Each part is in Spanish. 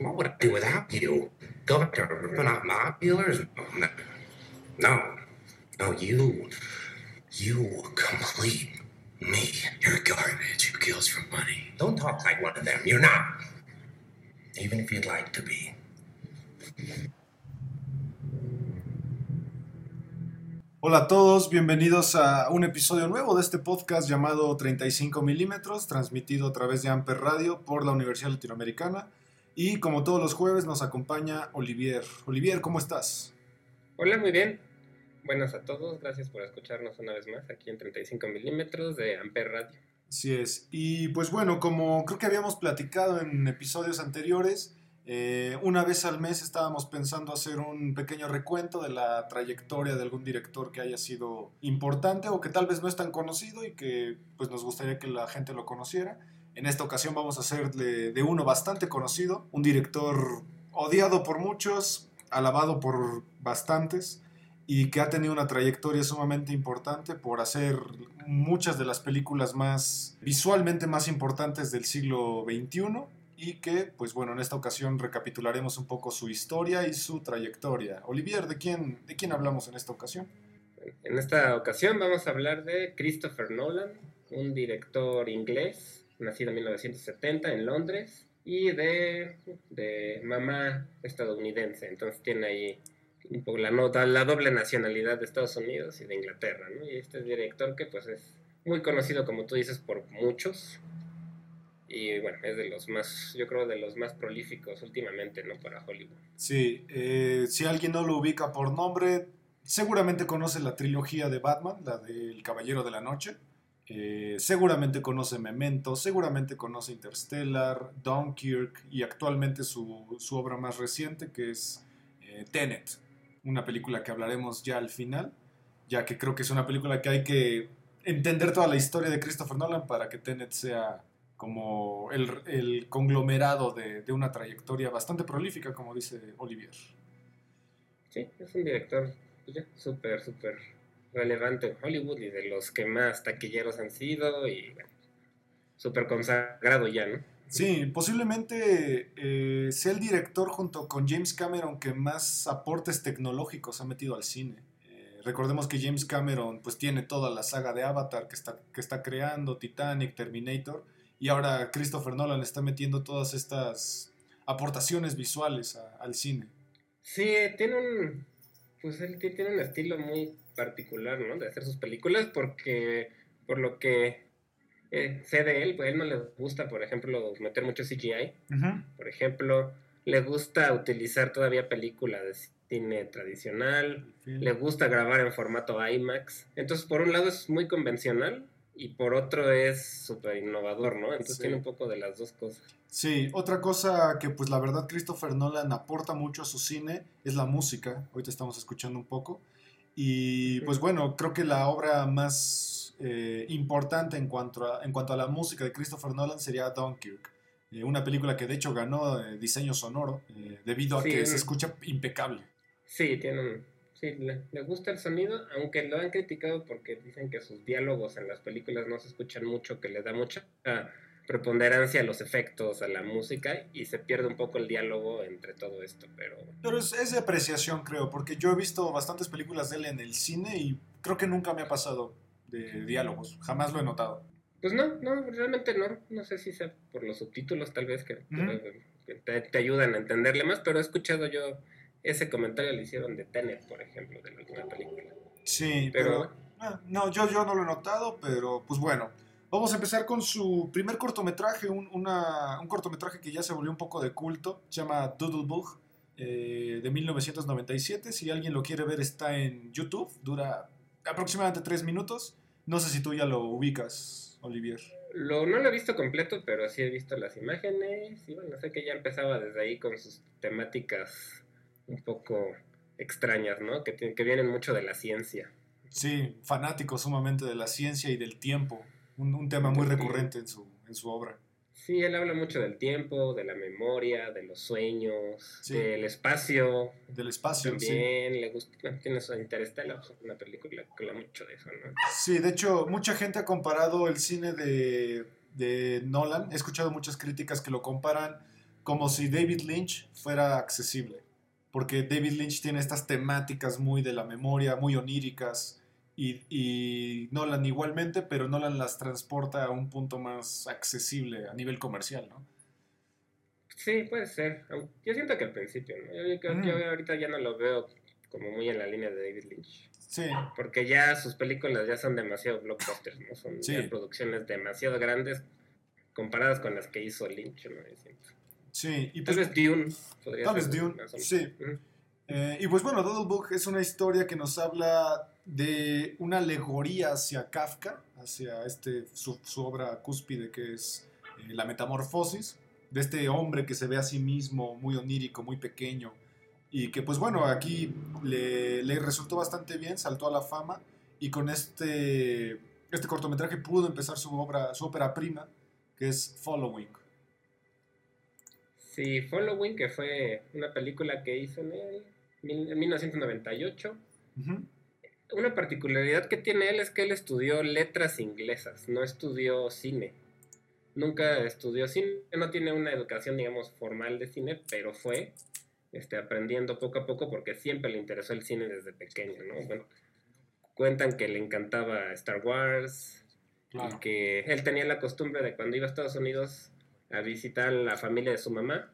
What would I do without you? Go back to ripping out mob dealers? No. No. No, you. You complete me. You're garbage who kills for money. Don't talk like one of them. You're not. Even if you'd like to be. Hola a todos, bienvenidos a un episodio nuevo de este podcast llamado 35 milímetros, transmitido a través de Amper Radio por la Universidad Latinoamericana. Y como todos los jueves nos acompaña Olivier. Olivier, ¿cómo estás? Hola, muy bien. Buenas a todos, gracias por escucharnos una vez más aquí en 35 milímetros de Amper Radio. Así es. Y pues bueno, como creo que habíamos platicado en episodios anteriores, eh, una vez al mes estábamos pensando hacer un pequeño recuento de la trayectoria de algún director que haya sido importante o que tal vez no es tan conocido y que pues nos gustaría que la gente lo conociera. En esta ocasión vamos a hacer de, de uno bastante conocido, un director odiado por muchos, alabado por bastantes y que ha tenido una trayectoria sumamente importante por hacer muchas de las películas más visualmente más importantes del siglo XXI y que, pues bueno, en esta ocasión recapitularemos un poco su historia y su trayectoria. Olivier, ¿de quién, de quién hablamos en esta ocasión? En esta ocasión vamos a hablar de Christopher Nolan, un director inglés nacido en 1970 en Londres y de, de mamá estadounidense. Entonces tiene ahí un poco la nota, la doble nacionalidad de Estados Unidos y de Inglaterra, ¿no? Y este director que pues es muy conocido, como tú dices, por muchos. Y bueno, es de los más, yo creo, de los más prolíficos últimamente, ¿no? Para Hollywood. Sí, eh, si alguien no lo ubica por nombre, seguramente conoce la trilogía de Batman, la del Caballero de la Noche. Eh, seguramente conoce Memento, seguramente conoce Interstellar, Dunkirk y actualmente su, su obra más reciente que es eh, Tenet, una película que hablaremos ya al final, ya que creo que es una película que hay que entender toda la historia de Christopher Nolan para que Tenet sea como el, el conglomerado de, de, una trayectoria bastante prolífica, como dice Olivier. Sí, es un director súper, súper relevante en Hollywood y de los que más taquilleros han sido y bueno, súper consagrado ya, ¿no? Sí, posiblemente eh, sea el director junto con James Cameron que más aportes tecnológicos ha metido al cine. Eh, recordemos que James Cameron pues tiene toda la saga de Avatar que está, que está creando, Titanic, Terminator, y ahora Christopher Nolan está metiendo todas estas aportaciones visuales a, al cine. Sí, tiene un, pues él tiene un estilo muy particular, ¿no? De hacer sus películas porque, por lo que eh, sé de él, pues a él no le gusta, por ejemplo, meter mucho CGI. Por ejemplo, le gusta utilizar todavía películas de cine tradicional, sí. le gusta grabar en formato IMAX. Entonces, por un lado es muy convencional y por otro es súper innovador, ¿no? Entonces sí. tiene un poco de las dos cosas. Sí, otra cosa que pues la verdad Christopher Nolan aporta mucho a su cine es la música. Ahorita estamos escuchando un poco. Y pues bueno, creo que la obra más eh, importante en cuanto, a, en cuanto a la música de Christopher Nolan sería Dunkirk. Eh, una película que de hecho ganó eh, diseño sonoro debido a sí, que se escucha impecable. Sí, tiene sí, le, le, gusta el sonido, aunque lo han criticado porque dicen que sus diálogos en las películas no se escuchan mucho, que le da mucha preponderancia a los efectos, a la música y se pierde un poco el diálogo entre todo esto, pero... Pero es, es, de apreciación, creo, porque yo he visto bastantes películas de él en el cine y creo que nunca me ha pasado de diálogos, jamás lo he notado. Pues no, no, realmente no, no sé si sea por los subtítulos tal vez que, que te, te, ayudan a entenderle más, pero he escuchado yo ese comentario le hicieron de Tenet, por ejemplo, de la última película. Sí, pero... pero eh, no, yo, yo no lo he notado, pero pues bueno. Vamos a empezar con su primer cortometraje, un, una, un cortometraje que ya se volvió un poco de culto, se llama Doodle Bug, eh, de 1997. Si alguien lo quiere ver, está en YouTube, dura aproximadamente tres minutos. No sé si tú ya lo ubicas, Olivier. Lo, no lo he visto completo, pero sí he visto las imágenes. Y bueno, sé que ya empezaba desde ahí con sus temáticas un poco extrañas, ¿no? Que, que vienen mucho de la ciencia. Sí, fanático sumamente de la ciencia y del tiempo. Un, un tema muy recurrente en su, en su obra. Sí, él habla mucho del tiempo, de la memoria, de los sueños, del espacio. Del espacio, También le gusta, tiene su Interstellar, una película que habla mucho de eso, ¿no? Sí, de hecho, mucha gente ha comparado el cine de, de Nolan. He escuchado muchas críticas que lo comparan como si David Lynch fuera accesible. Porque David Lynch tiene estas temáticas muy de la memoria, muy oníricas, y, Nolan igualmente, pero Nolan las transporta a un punto más accesible a nivel comercial, ¿no? Sí, puede ser. Yo siento que al principio, ¿no? Yo, ahorita ya no lo veo como muy en la línea de David Lynch. Sí. Porque ya sus películas ya son demasiado blockbusters, ¿no? Son producciones demasiado grandes comparadas con las que hizo Lynch, ¿no? Sí. Y pues, tal vez Dune. Tal vez Dune, sí. Eh, y pues bueno, Doodle Book es una historia que nos habla de una alegoría hacia Kafka, hacia este, su, obra cúspide que es eh, La Metamorfosis, de este hombre que se ve a sí mismo muy onírico, muy pequeño, y que pues bueno, aquí le, resultó bastante bien, saltó a la fama, y con este, este cortometraje pudo empezar su obra, su ópera prima, que es Following. Sí, Following, que fue una película que hizo en, el, en 1998 una particularidad que tiene él es que él estudió letras inglesas, no estudió cine. Nunca estudió cine, no tiene una educación, digamos, formal de cine, pero fue este, aprendiendo poco a poco porque siempre le interesó el cine desde pequeño, ¿no? Bueno, cuentan que le encantaba Star Wars y que él tenía la costumbre de cuando iba a Estados Unidos a visitar a la familia de su mamá,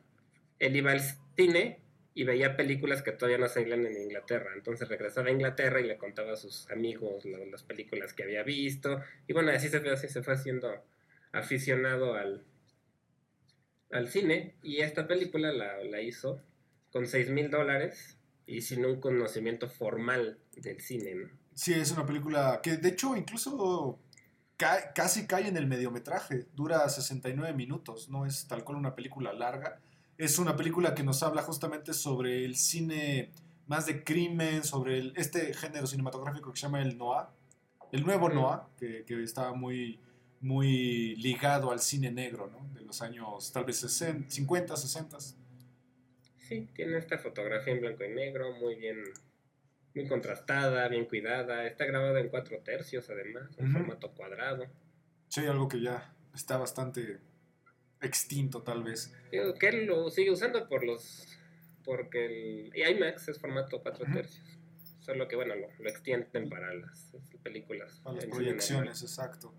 él iba al cine y veía películas que todavía no salían en Inglaterra. Entonces regresaba a Inglaterra y le contaba a sus amigos las películas que había visto. Y bueno, así se fue, se haciendo aficionado al, al cine. Y esta película la, hizo con 6 mil dólares y sin un conocimiento formal del cine. Sí, es una película que de hecho incluso casi cae en el mediometraje. Dura 69 minutos, no es tal cual una película larga es una película que nos habla justamente sobre el cine más de crimen, sobre este género cinematográfico que se llama el noir, el nuevo noir, que, que estaba muy, muy ligado al cine negro, ¿no? De los años tal vez 60, 50, 60. Sí, tiene esta fotografía en blanco y negro, muy bien, muy contrastada, bien cuidada. Está grabado en cuatro tercios, además, en formato cuadrado. Sí, algo que ya está bastante extinto tal vez. que él lo sigue usando por los porque el IMAX es formato 4 tercios. Solo que bueno, lo, lo extienden para las películas. Para las proyecciones, exacto.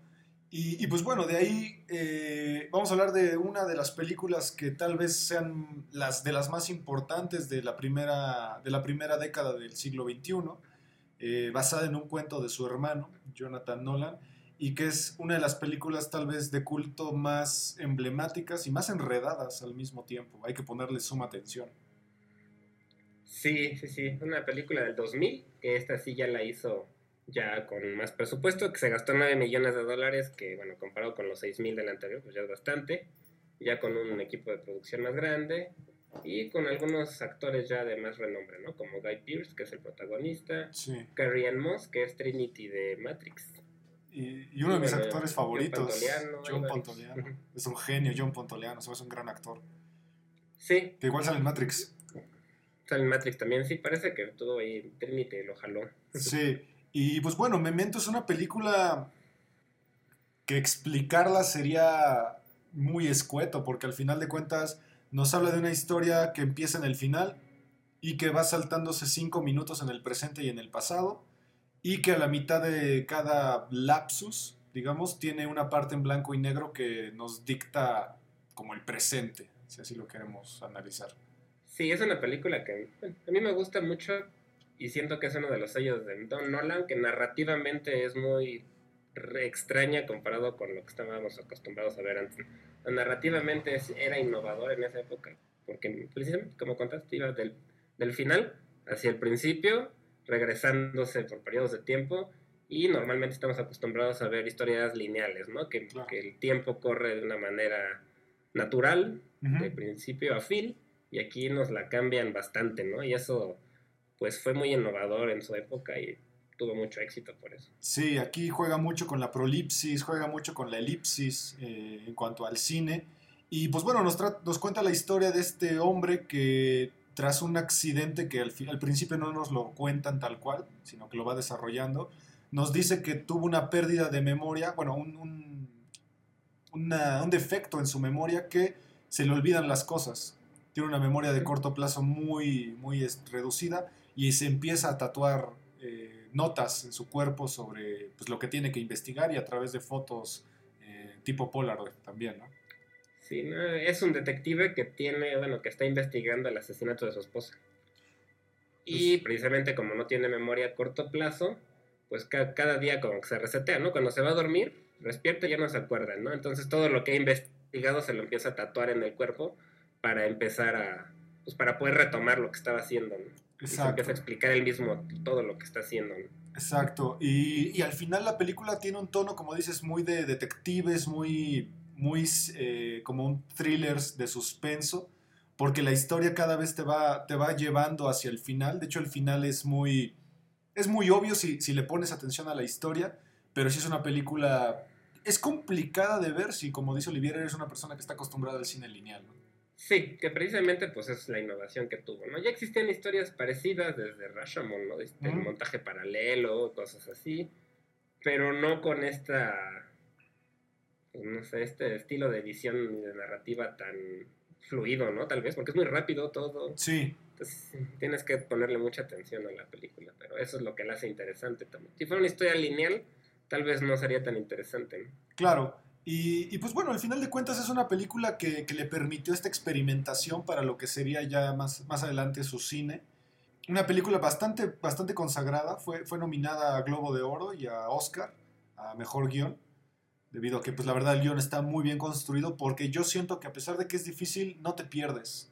Y, y, pues bueno, de ahí eh, vamos a hablar de una de las películas que tal vez sean las de las más importantes de la primera, de la primera década del siglo XXI, eh, basada en un cuento de su hermano, Jonathan Nolan y que es una de las películas tal vez de culto más emblemáticas y más enredadas al mismo tiempo. Hay que ponerle suma atención. Sí, sí, sí, una película del 2000, que esta sí ya la hizo ya con más presupuesto, que se gastó 9 millones de dólares, que bueno, comparado con los 6 mil del anterior, pues ya es bastante, ya con un equipo de producción más grande y con algunos actores ya de más renombre, ¿no? Como Guy Pearce, que es el protagonista, Carrie Ann Moss, que es Trinity de Matrix, y, uno de mis actores favoritos, John Pontoliano. Es un genio, John Pontoliano, es un gran actor. Sí. Que igual sale en Matrix. Sale en Matrix también, sí, parece que todo ahí Trinity lo jaló. Sí, y pues bueno, Memento es una película que explicarla sería muy escueto, porque al final de cuentas nos habla de una historia que empieza en el final y que va saltándose cinco minutos en el presente y en el pasado y que a la mitad de cada lapsus, digamos, tiene una parte en blanco y negro que nos dicta como el presente, si así lo queremos analizar. Sí, es una película que a mí me gusta mucho y siento que es uno de los sellos de Don Nolan, que narrativamente es muy extraña comparado con lo que estábamos acostumbrados a ver antes. Narrativamente era innovador en esa época, porque precisamente como contaste, iba del, del final hacia el principio regresándose por periodos de tiempo y normalmente estamos acostumbrados a ver historias lineales, ¿no? Que, que el tiempo corre de una manera natural, de principio a fin, y aquí nos la cambian bastante, ¿no? Y eso pues fue muy innovador en su época y tuvo mucho éxito por eso. Sí, aquí juega mucho con la prolipsis, juega mucho con la elipsis eh, en cuanto al cine. Y pues bueno, nos, nos cuenta la historia de este hombre que tras un accidente que al, principio no nos lo cuentan tal cual, sino que lo va desarrollando, nos dice que tuvo una pérdida de memoria, bueno, un, un defecto en su memoria que se le olvidan las cosas. Tiene una memoria de corto plazo muy, muy reducida y se empieza a tatuar eh, notas en su cuerpo sobre pues, lo que tiene que investigar y a través de fotos eh, tipo Polaroid también, ¿no? Sí, no, es un detective que tiene, bueno, que está investigando el asesinato de su esposa. Y pues precisamente como no tiene memoria a corto plazo, pues ca cada día como que se resetea, ¿no? Cuando se va a dormir, despierta y ya no se acuerda, ¿no? Entonces todo lo que ha investigado se lo empieza a tatuar en el cuerpo para empezar a, pues para poder retomar lo que estaba haciendo, ¿no? Y se empieza a explicar él mismo todo lo que está haciendo, ¿no? Exacto, y, y, al final la película tiene un tono, como dices, muy de detectives, muy, muy eh, como un thriller de suspenso, porque la historia cada vez te va, te va llevando hacia el final, de hecho el final es muy es muy obvio si, si, le pones atención a la historia, pero si es una película... Es complicada de ver si, como dice Olivier, eres una persona que está acostumbrada al cine lineal, ¿no? Sí, que precisamente pues es la innovación que tuvo, ¿no? Ya existían historias parecidas desde Rashomon, ¿no? Este, el montaje paralelo, cosas así, pero no con esta, no sé, este estilo de edición y de narrativa tan fluido, ¿no? Tal vez, porque es muy rápido todo. Sí. Entonces tienes que ponerle mucha atención a la película, pero eso es lo que la hace interesante también. Si fuera una historia lineal, tal vez no sería tan interesante. ¿no? Claro, y, y, pues bueno, al final de cuentas es una película que, que, le permitió esta experimentación para lo que sería ya más, más adelante su cine. Una película bastante, bastante consagrada, fue, fue nominada a Globo de Oro y a Oscar, a Mejor Guión, debido a que pues la verdad el guion está muy bien construido, porque yo siento que a pesar de que es difícil, no te pierdes.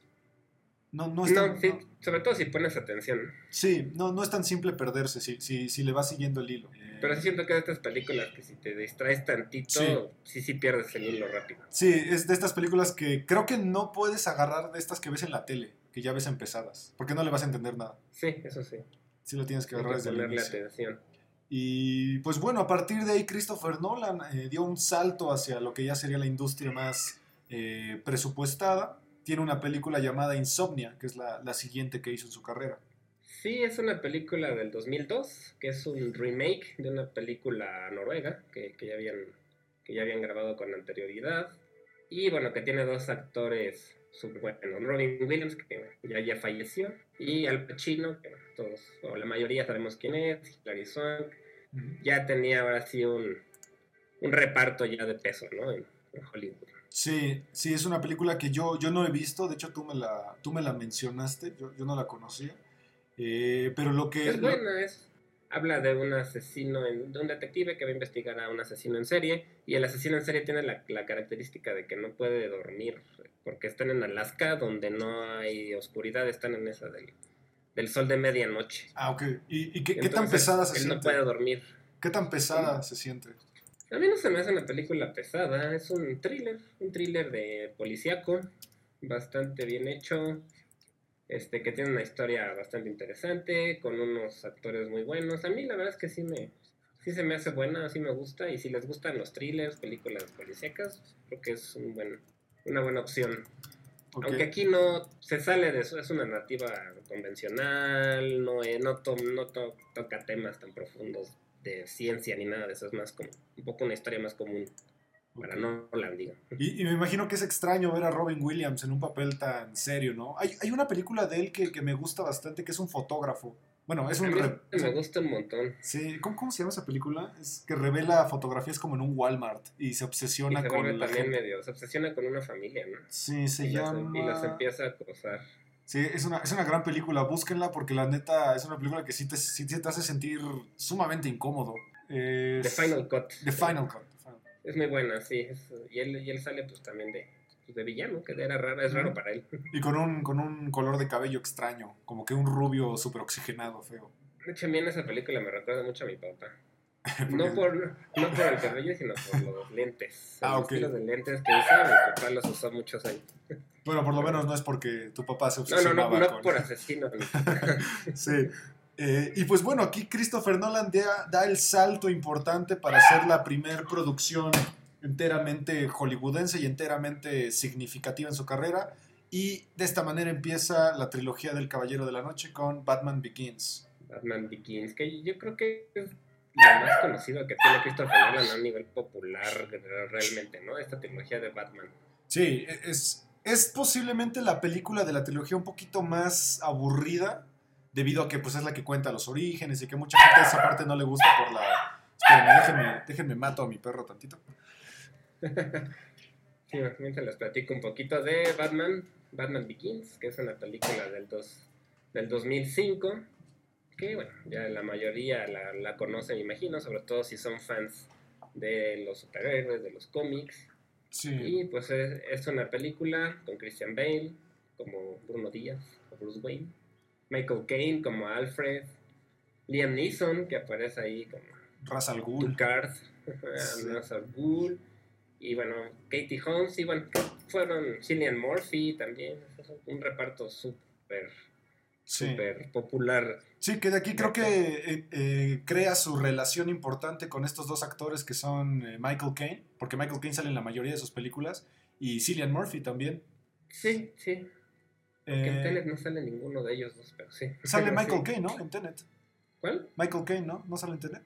No, no, es tan, no, sí, no, sobre todo si pones atención. Sí, no, no es tan simple perderse si, si, si le vas siguiendo el hilo. Pero sí siento que de estas películas que si te distraes tantito, sí, sí, sí pierdes el hilo rápido. Sí, es de estas películas que creo que no puedes agarrar de estas que ves en la tele, que ya ves empezadas, porque no le vas a entender nada. Sí, eso sí. Sí lo tienes que agarrar Hay que desde el ponerle inicio. atención. Y pues bueno, a partir de ahí Christopher Nolan eh, dio un salto hacia lo que ya sería la industria más eh, presupuestada. Tiene una película llamada Insomnia, que es la, la, siguiente que hizo en su carrera. Sí, es una película del 2002, que es un remake de una película noruega que, que, ya, habían, que ya habían grabado con anterioridad. Y bueno, que tiene dos actores super buenos. Robin Williams, que ya, ya falleció, y Al Pacino, que todos, o la mayoría sabemos quién es, Hilary Swank. Ya tenía ahora sí un, un reparto ya de peso, ¿no? En, en Hollywood. Sí, sí, es una película que yo, yo no he visto, de hecho tú me la, tú me la mencionaste, yo, yo no la conocía, eh, pero lo que... Es buena, es, habla de un asesino, en, de un detective que va a investigar a un asesino en serie, y el asesino en serie tiene la, la característica de que no puede dormir, porque están en Alaska, donde no hay oscuridad, están en esa del, del sol de medianoche. Ah, ok, ¿y, y qué, Entonces, qué tan pesada se él siente? no puede dormir. ¿Qué tan pesada ¿Sí? se siente? A mí no se me hace una película pesada, es un thriller, un thriller de policíaco, bastante bien hecho, este que tiene una historia bastante interesante, con unos actores muy buenos. A mí la verdad es que sí me sí se me hace buena, sí me gusta, y si les gustan los thrillers, películas policíacas, creo que es un buen, una buena opción. Okay. Aunque aquí no se sale de eso, es una narrativa convencional, no, no, to, no to, toca temas tan profundos de ciencia ni nada de eso, es más como un poco una historia más común para no la diga. Y, y, me imagino que es extraño ver a Robin Williams en un papel tan serio, ¿no? Hay, hay una película de él que, que, me gusta bastante, que es un fotógrafo. Bueno, es un... A me gusta un montón. Sí, ¿cómo, ¿cómo, se llama esa película? Es que revela fotografías como en un Walmart y se obsesiona y se con la gente. medio, se obsesiona con una familia, ¿no? Sí, se y llama... Las, y las empieza a acosar. Sí, es una, es una gran película, búsquenla porque la neta es una película que sí te, sí te hace sentir sumamente incómodo. Es The Final Cut. The Final Cut. Es muy buena, sí. Es, y, él, y él sale pues también de, de villano, que era raro, es raro para él. Y con un, con un color de cabello extraño, como que un rubio súper oxigenado, feo. De hecho, a mí en esa película me recuerda mucho a mi papá. no, por, no por el cabello, sino por los lentes. Ah, los ok. estilos de lentes que usa, mi papá los usó muchos años. Bueno, por lo menos no es porque tu papá se No, no, obsesionaba no, no con... por asesino. Sí. Eh, y pues bueno, aquí Christopher Nolan da, da el salto importante para hacer la primer producción enteramente hollywoodense y enteramente significativa en su carrera. Y de esta manera empieza la trilogía del Caballero de la Noche con Batman Begins. Batman Begins, que yo creo que es lo más conocido que tiene Christopher Nolan a nivel popular realmente, ¿no? Esta trilogía de Batman. Sí, e, es, es posiblemente la película de la trilogía un poquito más aburrida, debido a que pues, es la que cuenta los orígenes y que mucha gente esa parte no le gusta por la... Espérenme, déjenme, déjenme mato a mi perro tantito. Sí, mientras les platico un poquito de Batman, Batman Begins, que es una película del, dos, del 2005, que bueno, ya la mayoría la, la conoce, me imagino, sobre todo si son fans de los superhéroes, de los cómics. Sí. Y pues es, es una película con Christian Bale como Bruno Díaz o Bruce Wayne, Michael Caine como Alfred, Liam Neeson que aparece ahí como Ra's al Ghul. Ducard, Sí. Ra's al Ghul, y bueno, Katie Holmes, y bueno, fueron Cillian Murphy también, un reparto súper, Sí. súper popular. Sí, que de aquí creo que eh, eh, crea su relación importante con estos dos actores que son eh, Michael Caine, porque Michael Caine sale en la mayoría de sus películas, y Cillian Murphy también. Sí, sí, que en Eh, Tenet no sale ninguno de ellos dos, pero sí. sale Sí. Michael Caine, ¿no? En Tenet. ¿Cuál? Michael Caine, ¿no? ¿No sale en Tenet?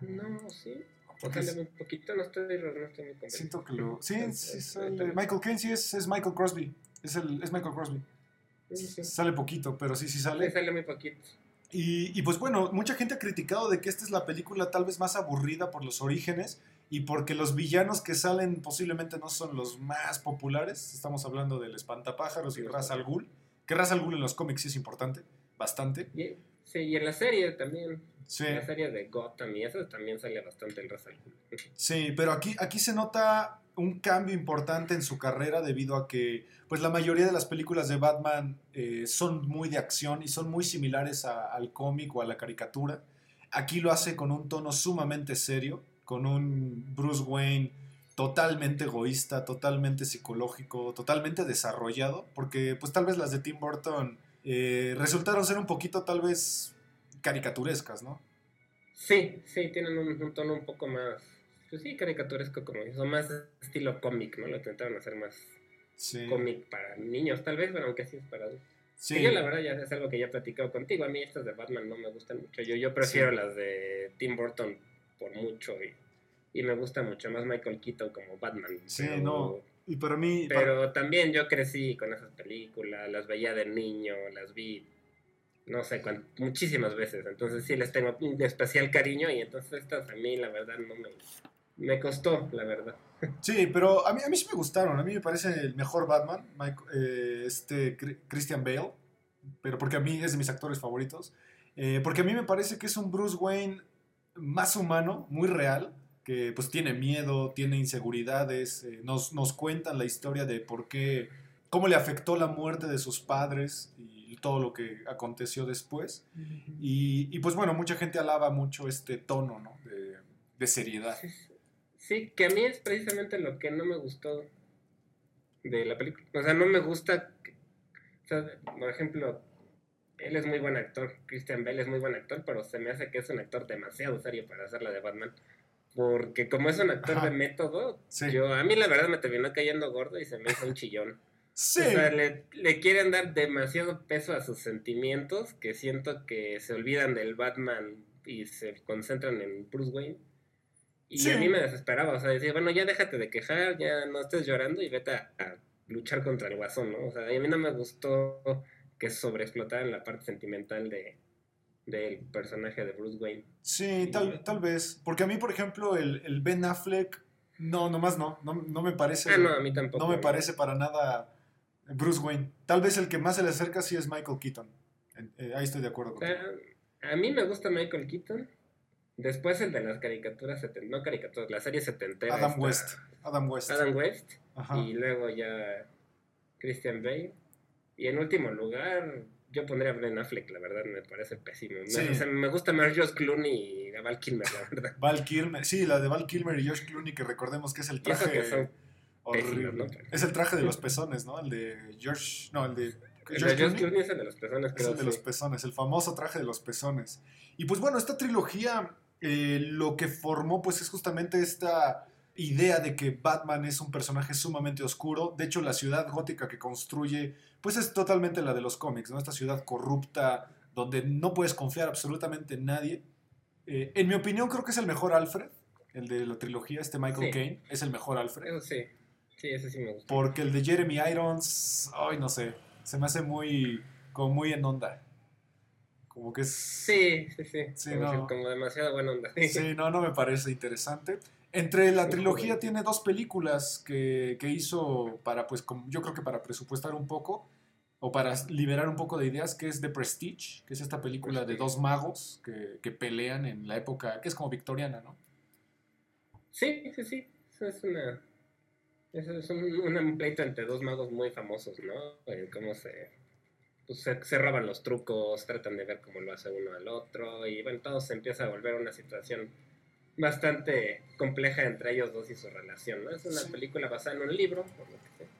No, sí. Porque Sale un poquito, no estoy, no estoy muy siento que lo... Sí, sí sale. Michael Caine sí es, es Michael Crosby. Es, el, es Michael Crosby. Sí, sí. Sale poquito, pero sí, sí Le sale. sale muy poquito. Y, y pues bueno, mucha gente ha criticado de que esta es la película tal vez más aburrida por los orígenes y porque los villanos que salen posiblemente no son los más populares. Estamos hablando del espantapájaros y Ra's al Ghul. Que Ra's al Ghul en los cómics sí es importante, bastante. Y, sí, y en la serie también. Sí, En la serie de Gotham y eso también sale bastante el Ra's al Ghul. sí, pero aquí, aquí se nota un cambio importante en su carrera debido a que pues la mayoría de las películas de Batman eh, son muy de acción y son muy similares a- al cómic o a la caricatura. Aquí lo hace con un tono sumamente serio, con un Bruce Wayne totalmente egoísta, totalmente psicológico, totalmente desarrollado, porque pues tal vez las de Tim Burton eh, resultaron ser un poquito tal vez caricaturescas, ¿no? Sí, sí, tienen un, un tono un poco más, pues sí, caricaturesco como eso, más estilo cómic, ¿no? Lo intentaron hacer más Sí. cómic para niños, tal vez, pero aunque sí es para adultos. Sí. Que yo la verdad ya es algo que ya he platicado contigo, a mí estas de Batman no me gustan mucho, yo, yo prefiero Sí. las de Tim Burton por mucho y, y me gusta mucho más Michael Keaton como Batman. Sí, pero- no, Y para mí... para- Pero también yo crecí con esas películas, las veía de niño, las vi, no sé, cuán- muchísimas veces. Entonces sí les tengo un especial cariño y entonces estas a mí la verdad no me, me costó, la verdad. Sí, pero a mí, a mí sí me gustaron. A mí me parece el mejor Batman, Mike- eh, este Christian Bale, pero porque a mí es de mis actores favoritos. Eh, porque a mí me parece que es un Bruce Wayne más humano, muy real, que pues tiene miedo, tiene inseguridades, eh, nos, nos cuentan la historia de por qué, cómo le afectó la muerte de sus padres y todo lo que aconteció después. Y, y, pues bueno, mucha gente alaba mucho este tono ¿no? de, de seriedad. Sí, sí, que a mí es precisamente lo que no me gustó de la película. O sea, no me gusta, que- o sea, por ejemplo, él es muy buen actor, Christian Bale es muy buen actor, pero se me hace que es un actor demasiado serio para hacer la de Batman. Porque como es un actor Ajá. de método, Sí. yo a mí la verdad me terminó cayendo gordo y se me hizo un chillón. Sí. O sea, le, le quieren dar demasiado peso a sus sentimientos que siento que se olvidan del Batman y se concentran en Bruce Wayne. Y Sí. a mí me desesperaba, o sea, decía, bueno, ya déjate de quejar, ya no estés llorando y vete a, a luchar contra el guasón, ¿no? O sea, a mí no me gustó que sobreexplotaran la parte sentimental de del personaje de Bruce Wayne. Sí, tal, tal vez. Porque a mí, por ejemplo, el, el Ben Affleck, no, nomás no. No, no me parece. Ah, no, a mí tampoco. no me parece para nada Bruce Wayne. Tal vez el que más se le acerca sí es Michael Keaton. Eh, ahí estoy de acuerdo O contigo. sea, a mí me gusta Michael Keaton. Después el de las caricaturas, no caricaturas, la serie setentera. Adam West. Adam West. Adam West. Ajá. Y luego ya Christian Bale. Y en último lugar, yo pondría a Ben Affleck, la verdad, me parece pésimo. Me, Sí. o sea, me gusta más Josh Clooney y a Val Kilmer, la verdad. Val Kilmer. Sí, la de Val Kilmer y Josh Clooney, que recordemos que es el traje. que son pésimos, ¿no? Horrible. Es el traje de los pezones, ¿no? El de George. No, el de. El de Clooney. Clooney es el de los pezones, Es creo. el de los pezones, el famoso traje de los pezones. Y pues bueno, esta trilogía eh, lo que formó pues es justamente esta idea de que Batman es un personaje sumamente oscuro. De hecho, la ciudad gótica que construye pues es totalmente la de los cómics, ¿no? Esta ciudad corrupta donde no puedes confiar absolutamente en nadie. Eh, en mi opinión creo que es el mejor Alfred, el de la trilogía, este Michael Sí. Caine, es el mejor Alfred. Eso sí. Sí, ese sí me gusta. Porque el de Jeremy Irons, ay, no sé, se me hace muy, como muy en onda. Como que es... Sí, sí, sí. Sí, como, no. como demasiado buena onda. Sí, no, no me parece interesante. Entre la trilogía tiene dos películas que, que hizo para, pues, como- yo creo que para presupuestar un poco o para liberar un poco de ideas, que es The Prestige, que es esta película de dos magos que, que pelean en la época, que es como victoriana, ¿no? Sí, sí, sí. Es una. Es un, un pleito entre dos magos muy famosos, ¿no? Eh, cómo se, pues se. se roban los trucos, tratan de ver cómo lo hace uno al otro. Y bueno, todo se empieza a volver una situación bastante compleja entre ellos dos y su relación, ¿no? Es una Sí. película basada en un libro, por lo que sé.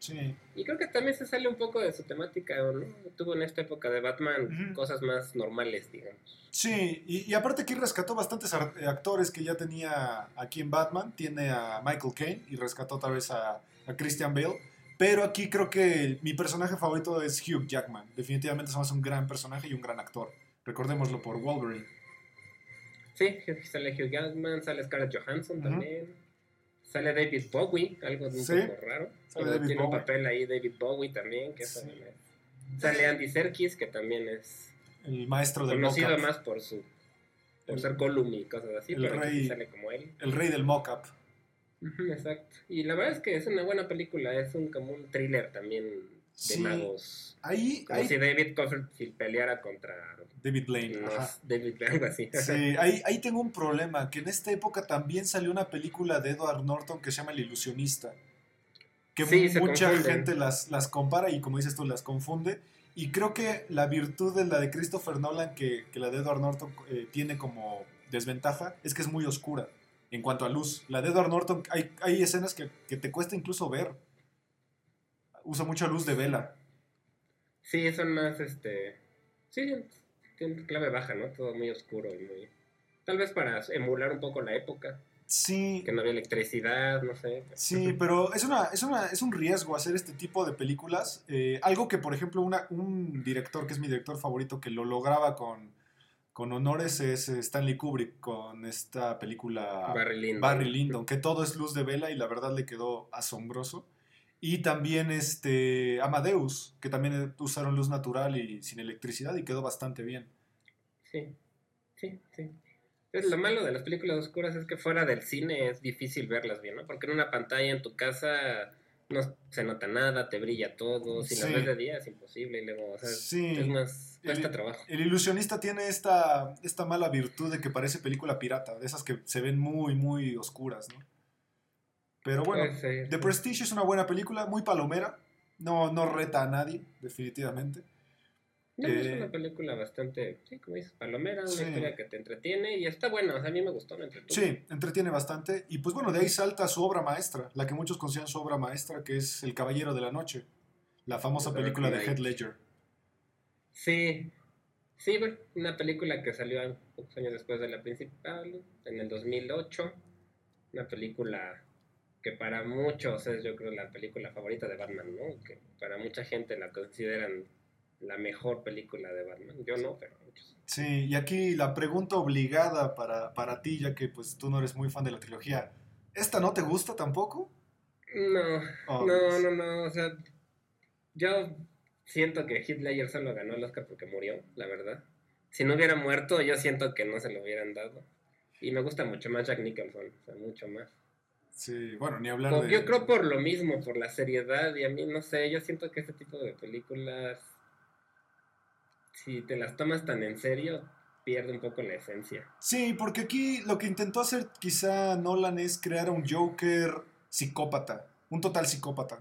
Sí. Y creo que también se sale un poco de su temática, ¿no? Tuvo en esta época de Batman Ujú. cosas más normales, digamos. Sí, y, y aparte aquí rescató bastantes eh, actores que ya tenía aquí en Batman. Tiene a Michael Caine y rescató otra vez a, a Christian Bale. Pero aquí creo que mi personaje favorito es Hugh Jackman. Definitivamente somos un gran personaje y un gran actor. Recordémoslo por Wolverine. Sí, sale Hugh Jackman, sale Scarlett Johansson también. Sale David Bowie, algo un Sí, poco raro. sale David tiene un papel ahí David Bowie también, que Sí. también es- Sale Andy Serkis, que también es El maestro del conocido mocap. más por su por El- ser Gollum y cosas así, el pero rey. sale como él. El rey del mocap. Ujú, exacto. Y la verdad es que es una buena película, es un como un thriller también de Sí. magos. Ahí, Como ahí si David Copperfield peleara contra David Blaine. ajá. David, algo así. Sí, ahí, ahí tengo un problema, que en esta época también salió una película de Edward Norton que se llama El Ilusionista, que Sí, mucha gente las, las compara y como dices tú, las confunde. Y creo que la virtud de la de Christopher Nolan que, que la de Edward Norton eh, tiene como desventaja es que es muy oscura en cuanto a luz. La de Edward Norton hay, hay escenas que, que te cuesta incluso ver. Usa mucha luz de vela. Sí, son más, este... Sí, tienen clave baja, ¿no? Todo muy oscuro y muy... Tal vez para emular un poco la época, Sí, que no había electricidad, no sé. Sí, pero es, una, es, una, es un riesgo hacer este tipo de películas. Eh, algo que, por ejemplo, una, un director que es mi director favorito que lo lograba con, con honores es eh, Stanley Kubrick con esta película Barry Lyndon. Barry Lyndon, que todo es luz de vela y la verdad le quedó asombroso. Y también este Amadeus, que también usaron luz natural y sin electricidad y quedó bastante bien. Sí, sí, sí. Es lo malo de las películas oscuras es que fuera del cine es difícil verlas bien, ¿no? Porque en una pantalla en tu casa no se nota nada, te brilla todo, si Sí. las ves de día es imposible y luego, o sea, Sí. es más, cuesta El- trabajo. El ilusionista tiene esta, esta mala virtud de que parece película pirata, de esas que se ven muy, muy oscuras, ¿no? Pero bueno, The. Prestige es una buena película, muy palomera, no, no reta a nadie, definitivamente. No, es Eh, una película bastante, sí, como dices, palomera, una Sí. historia que te entretiene y está buena, o sea, a mí me gustó, me entretuvo. Sí, entretiene bastante. Y pues bueno, de ahí salta su obra maestra, la que muchos consideran su obra maestra, que es El Caballero de la Noche, la famosa película de. Heath Ledger. Sí, sí, bueno, una película que salió pocos años después de la principal, en el 2008, una película que para muchos es yo creo la película favorita de Batman, ¿no? Que para mucha gente la consideran la mejor película de Batman, yo no, pero muchos. Sí, y aquí la pregunta obligada para, para ti, ya que pues tú no eres muy fan de la trilogía, ¿esta no te gusta tampoco? No, Oh, no, no, no, o sea, yo siento que Heath Ledger solo ganó el Oscar porque murió, la verdad. Si no hubiera muerto, yo siento que no se lo hubieran dado. Y me gusta mucho más Jack Nicholson, o sea, mucho más. Sí, bueno, ni hablar de... Yo creo por lo mismo, por la seriedad, y a mí, no sé, yo siento que este tipo de películas, si te las tomas tan en serio, pierde un poco la esencia. Sí, porque aquí lo que intentó hacer quizá Nolan es crear un Joker psicópata, un total psicópata,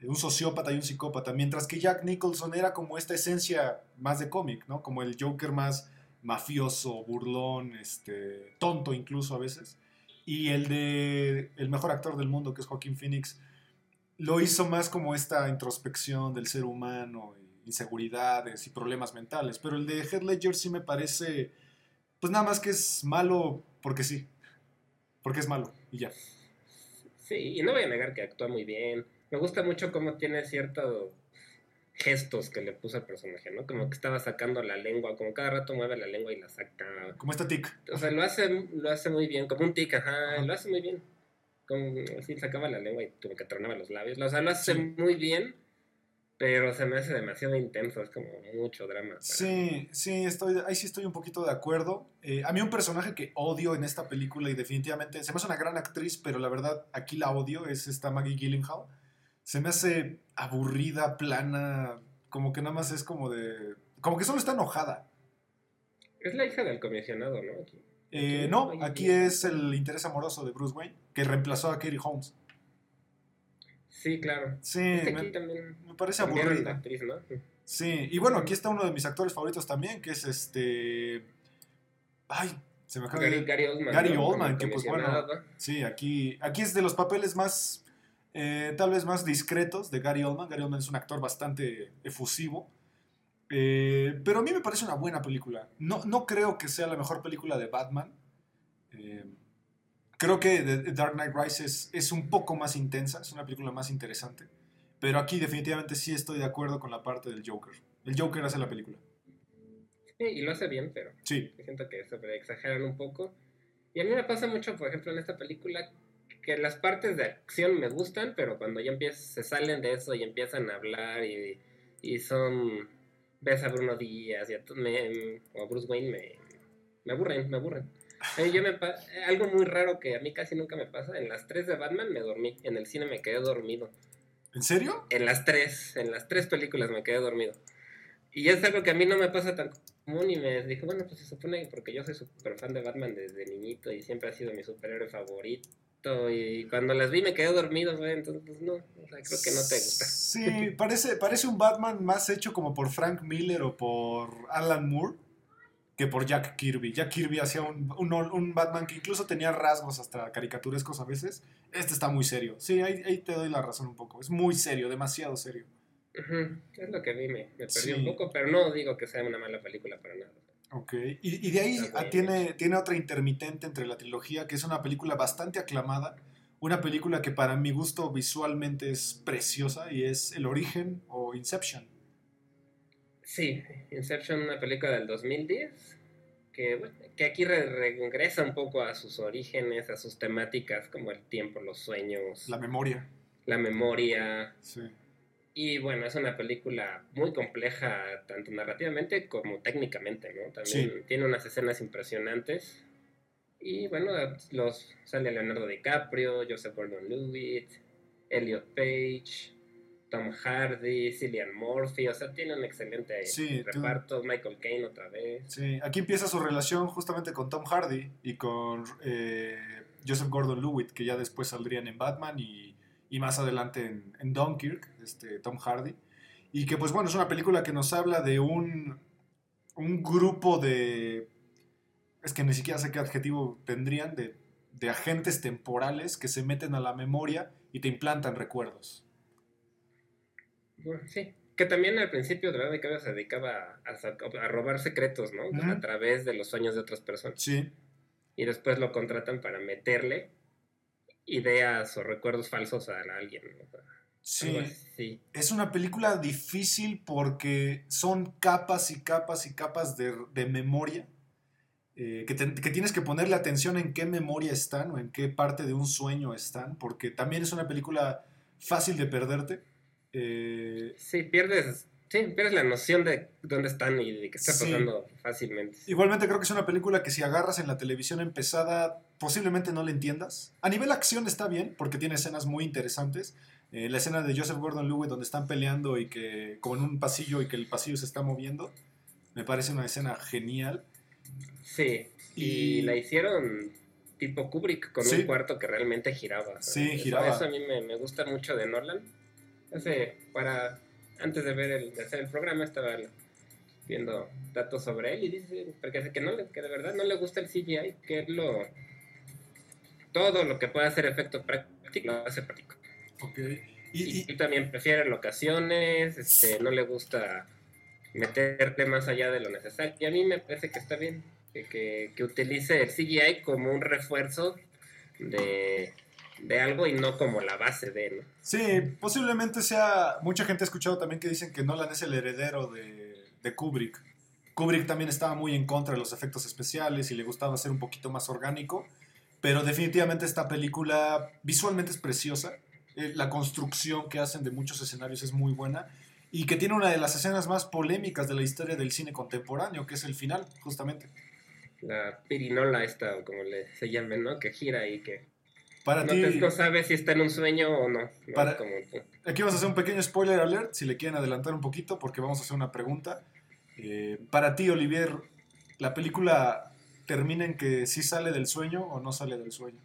eh, un sociópata y un psicópata, mientras que Jack Nicholson era como esta esencia más de cómic, ¿no? Como el Joker más mafioso, burlón, este, tonto incluso a veces. Y el de el mejor actor del mundo, que es Joaquín Phoenix, lo hizo más como esta introspección del ser humano, inseguridades y problemas mentales. Pero el de Heath Ledger sí me parece, pues nada más que es malo porque sí. Porque es malo y ya. Sí, y no voy a negar que actúa muy bien. Me gusta mucho cómo tiene ciertos gestos que le puso al personaje, ¿no? Como que estaba sacando la lengua, como cada rato mueve la lengua y la saca. Como esta tic. O sea, lo hace, lo hace muy bien, como un tic, ajá, lo hace muy bien. Como así sacaba la lengua y como que tronaba los labios. O sea, lo hace muy bien, pero se me hace demasiado intenso, es como mucho drama. Sí, sí, estoy, ahí sí estoy un poquito de acuerdo. Eh, a mí un personaje que odio en esta película y definitivamente se me hace una gran actriz, pero la verdad aquí la odio, es esta Maggie Gyllenhaal. Se me hace aburrida, plana, como que nada más es como de... Como que solo está enojada. Es la hija del comisionado, ¿no? Eh, no, aquí es el interés amoroso de Bruce Wayne, que reemplazó a Katie Holmes. Sí, claro. Sí, me, me, parece. Actriz, ¿no? Sí, y bueno, aquí está uno de mis actores favoritos también, que es este... Ay, se me acaba Gary, Gary Oldman. Gary Oldman, que pues bueno, sí, aquí, aquí es de los papeles más, eh, tal vez más discretos de Gary Oldman. Gary Oldman es un actor bastante efusivo. Eh, pero a mí me parece una buena película. No, no creo que sea la mejor película de Batman. Eh, Creo que The Dark Knight Rises es un poco más intensa, es una película más interesante. Pero aquí definitivamente sí estoy de acuerdo con la parte del Joker. El Joker hace la película. Sí, y lo hace bien, pero sí. siento que exageran un poco. Y a mí me pasa mucho, por ejemplo, en esta película, que las partes de acción me gustan, pero cuando ya empiezan, se salen de eso y empiezan a hablar y, y son... Ves a Bruno Díaz y a, me, o a Bruce Wayne, me, me aburren, me aburren. yo me algo muy raro que a mí casi nunca me pasa. En las tres de Batman me dormí. En el cine me quedé dormido. ¿En serio? En las tres. En las tres películas me quedé dormido. Y es algo que a mí no me pasa tan común. Y me dije, bueno, pues se supone que porque yo soy súper fan de Batman desde niñito y siempre ha sido mi superhéroe favorito. Y cuando las vi me quedé dormido, güey. Entonces, pues, no. O sea, creo que no te gusta. Sí, parece, parece un Batman más hecho como por Frank Miller o por Alan Moore que por Jack Kirby. Jack Kirby hacía un, un, Batman que incluso tenía rasgos hasta caricaturescos a veces. Este está muy serio. Sí, ahí, te doy la razón un poco. Es muy serio, demasiado serio. Es lo que a mí me, me perdió un poco, pero no digo que sea una mala película para nada. Ok, y, de ahí tiene, tiene otra intermitente entre la trilogía, que es una película bastante aclamada, una película que para mi gusto visualmente es preciosa y es El Origen o Inception. Sí, Inception, una película del 2010, que, que aquí regresa un poco a sus orígenes, a sus temáticas como el tiempo, los sueños. La memoria. La memoria. Sí. Y bueno, es una película muy compleja, tanto narrativamente como técnicamente, ¿no? También tiene unas escenas impresionantes. Y bueno, los, sale Leonardo DiCaprio, Joseph Gordon-Levitt, Elliot Page, Tom Hardy, Cillian Murphy, o sea, tiene un excelente reparto, Michael Caine otra vez. Sí, aquí empieza su relación justamente con Tom Hardy y con eh, Joseph Gordon-Levitt, que ya después saldrían en Batman y, más adelante en, en, Dunkirk, este, Tom Hardy. Y que pues bueno, es una película que nos habla de un, un grupo de... Es que ni siquiera sé qué adjetivo tendrían, de, de agentes temporales que se meten a la memoria y te implantan recuerdos sí. Que también al principio de la se dedicaba a, robar secretos, ¿no? A través de los sueños de otras personas. Sí. Y después lo contratan para meterle ideas o recuerdos falsos a alguien. Sí. Es una película difícil porque son capas y capas y capas de, memoria. Eh, que, que, tienes que ponerle atención en qué memoria están o en qué parte de un sueño están, porque también es una película fácil de perderte. Eh, sí, pierdes, sí, pierdes la noción de dónde están y de qué está pasando fácilmente. Igualmente creo que es una película que si agarras en la televisión empezada, posiblemente no la entiendas. A nivel acción está bien, porque tiene escenas muy interesantes. Eh, la escena de Joseph Gordon-Levitt donde están peleando y que como en un pasillo y que el pasillo se está moviendo, me parece una escena genial. Sí, y, la hicieron tipo Kubrick con un cuarto que realmente giraba. Sí, giraba. Eso a mí me, me gusta mucho de Nolan Hace, para, antes de ver el, de hacer el programa, estaba viendo datos sobre él y dice, porque que, no, que de verdad no le gusta el CGI, que es lo, todo lo que pueda hacer efecto práctico lo hace práctico. Ok. Y, Y, también prefiere locaciones, este, no le gusta meterte más allá de lo necesario. Y a mí me parece que está bien que, que, que utilice el CGI como un refuerzo de, de algo y no como la base de, ¿no? sí, posiblemente sea. Mucha gente ha escuchado también que dicen que Nolan es el heredero de, de Kubrick. Kubrick también estaba muy en contra de los efectos especiales y le gustaba ser un poquito más orgánico. Pero definitivamente esta película visualmente es preciosa. Eh, la construcción que hacen de muchos escenarios es muy buena. Y que tiene una de las escenas más polémicas de la historia del cine contemporáneo, que es el final, justamente. La pirinola esta, o como le, se llame, ¿no? Que gira y que Para no, ti, te- no sabes si está en un sueño o no. ¿no? Para- Como, aquí vamos a hacer un pequeño spoiler alert, si le quieren adelantar un poquito, porque vamos a hacer una pregunta. Eh, para ti, Olivier, ¿la película termina en que sí sale del sueño o no sale del sueño?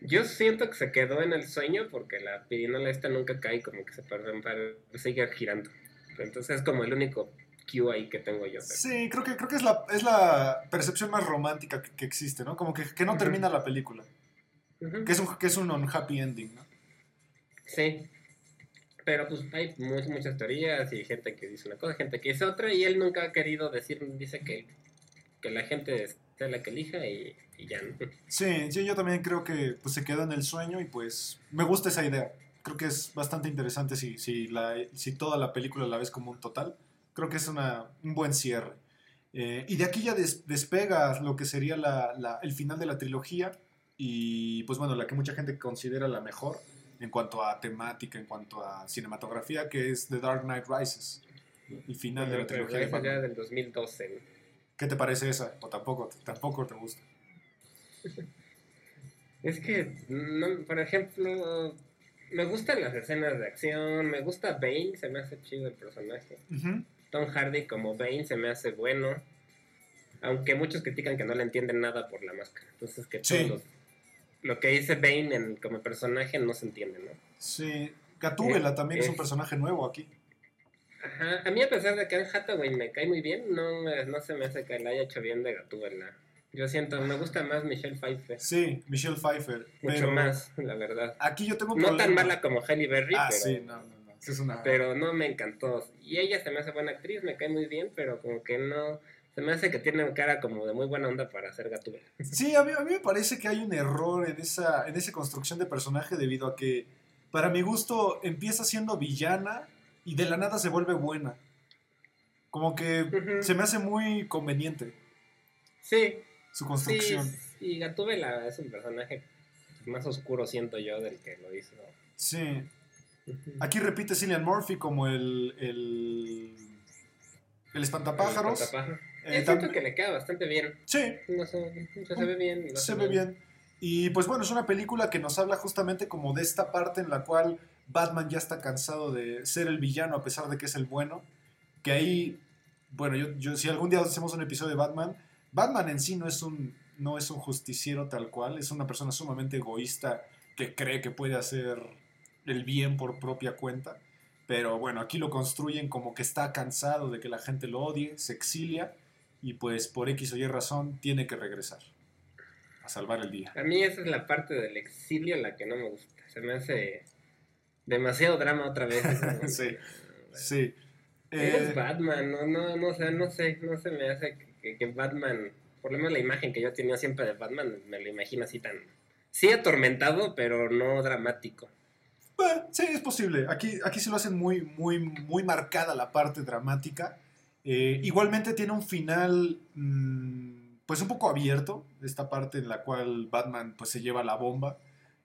Yo siento que se quedó en el sueño porque la pirinola esta nunca cae, como que se para, para- sigue girando. Entonces es como el único cue ahí que tengo yo. Sí, creo que, creo que es, la, es la percepción más romántica que, que existe, ¿no? Como que, que no termina la película, Que es un, que es un unhappy ending, ¿no? Sí. Pero pues hay mu- muchas teorías y gente que dice una cosa, gente que dice otra, y él nunca ha querido decir, dice que, que la gente sea la que elija y, y ya, ¿no? Sí, sí, yo también creo que pues, se quedó en el sueño y pues me gusta esa idea. Creo que es bastante interesante si, si, la, si toda la película la ves como un total. Creo que es una, un buen cierre. Eh, y de aquí ya des- despega lo que sería la- la- el final de la trilogía y pues bueno, la que mucha gente considera la mejor en cuanto a temática, en cuanto a cinematografía, que es The Dark Knight Rises. El final de la trilogía de Batman. del 2012. ¿no? ¿Qué te parece esa? ¿O tampoco, tampoco te gusta? Es que, no, por ejemplo, me gustan las escenas de acción, me gusta Bane, se me hace chido el personaje. Tom Hardy como Bane se me hace bueno, aunque muchos critican que no le entienden nada por la máscara. Entonces que Sí. todos los- lo que dice Bane en- como personaje no se entiende, ¿no? Sí, Gatúbela Eh, también es un personaje nuevo aquí. Ajá, a mí a pesar de que Anne Hathaway me cae muy bien, no, no se me hace que la haya hecho bien de Gatúbela. Yo siento, me gusta más Michelle Pfeiffer, Sí, Michelle Pfeiffer. mucho pero más, la verdad. Aquí yo tengo No problema. tan mala como Halle Berry, Ah, pero, sí, no, no, no. sí es una... pero no me encantó. Y ella se me hace buena actriz, me cae muy bien, pero como que no... Se me hace que tiene cara como de muy buena onda para ser Gatúbela. Sí, a mí, a mí me parece que hay un error en esa, en esa construcción de personaje debido a que, para mi gusto, empieza siendo villana y de la nada se vuelve buena. Como que se me hace muy conveniente Sí, su sí, construcción. y Gatúbela es un personaje más oscuro, siento yo, del que lo hizo. Sí. Aquí repite Cillian Murphy como el, el, el espantapájaros. El espantapájaros. Eh, tam- que le queda bastante bien. Sí, No sé, se ve bien. lo se hace ve bien. Y pues bueno, es una película que nos habla justamente como de esta parte en la cual Batman ya está cansado de ser el villano a pesar de que es el bueno. Que ahí, bueno, yo, yo si algún día hacemos un episodio de Batman, Batman en sí no es un no es un justiciero tal cual, es una persona sumamente egoísta que cree que puede hacer el bien por propia cuenta. Pero bueno, aquí lo construyen como que está cansado de que la gente lo odie, se exilia y pues por X o Y razón tiene que regresar a salvar el día. A mí esa es la parte del exilio la que no me gusta. Se me hace demasiado drama otra vez. Sí, Sí. Eres Eh, Batman, no, no, no, o sea, no sé, no se me hace que, que Batman, por lo menos la imagen que yo tenía siempre de Batman, me lo imagino así tan, sí atormentado, pero no dramático. Bueno, sí, es posible. Aquí, aquí sí lo hacen muy, muy, muy marcada la parte dramática. Eh, igualmente tiene un final, mm, pues un poco abierto, esta parte en la cual Batman pues se lleva la bomba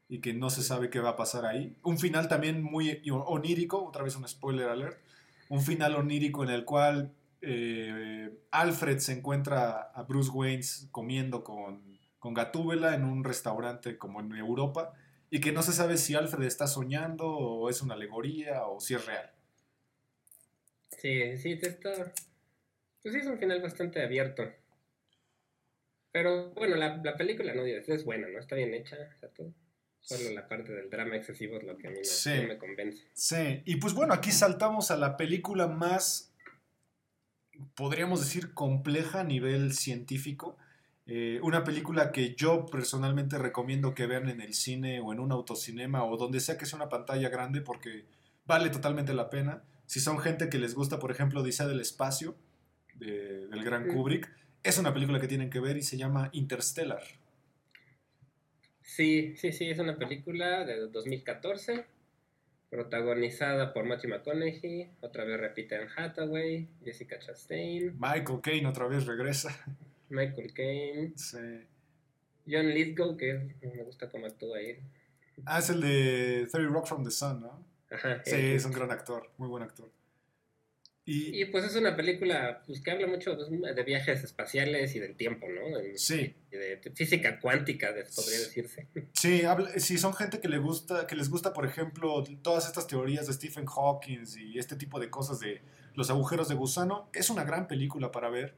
y que no se sabe qué va a pasar ahí. Un final también muy onírico, otra vez un spoiler alert. Un final onírico en el cual eh, Alfred se encuentra a Bruce Wayne comiendo con, con Gatúbela en un restaurante como en Europa y que no se sabe si Alfred está soñando o es una alegoría o si es real. Sí, sí, te está, pues sí es un final bastante abierto. Pero bueno, la, la película no es, es buena, ¿no? Está bien hecha, o sea, todo. Solo la parte del drama excesivo es lo que a mí no, Sí. no me convence. Sí, y pues bueno, aquí saltamos a la película más, podríamos decir, compleja a nivel científico. Eh, una película que yo personalmente recomiendo que vean en el cine o en un autocinema o donde sea que sea una pantalla grande porque vale totalmente la pena. Si son gente que les gusta, por ejemplo, Odisea del Espacio, de- del gran. Kubrick, es una película que tienen que ver y se llama Interstellar. Sí, sí, sí, es una película de 2014, protagonizada por Matthew McConaughey, otra vez repite Anne Hathaway, Jessica Chastain, Michael Caine otra vez regresa. Michael Caine, Sí. John Lithgow, que me gusta cómo actúa ahí. Ah, es el de 30 Rock from the Sun, ¿no? Ajá, Sí, él. es un gran actor, muy buen actor. Y, Y pues es una película pues, que habla mucho de viajes espaciales y del tiempo, ¿no? En- sí, y de física cuántica, podría decirse. sí, habla- si son gente que le gusta, que les gusta, por ejemplo, todas estas teorías de Stephen Hawking y este tipo de cosas de los agujeros de gusano, es una gran película para ver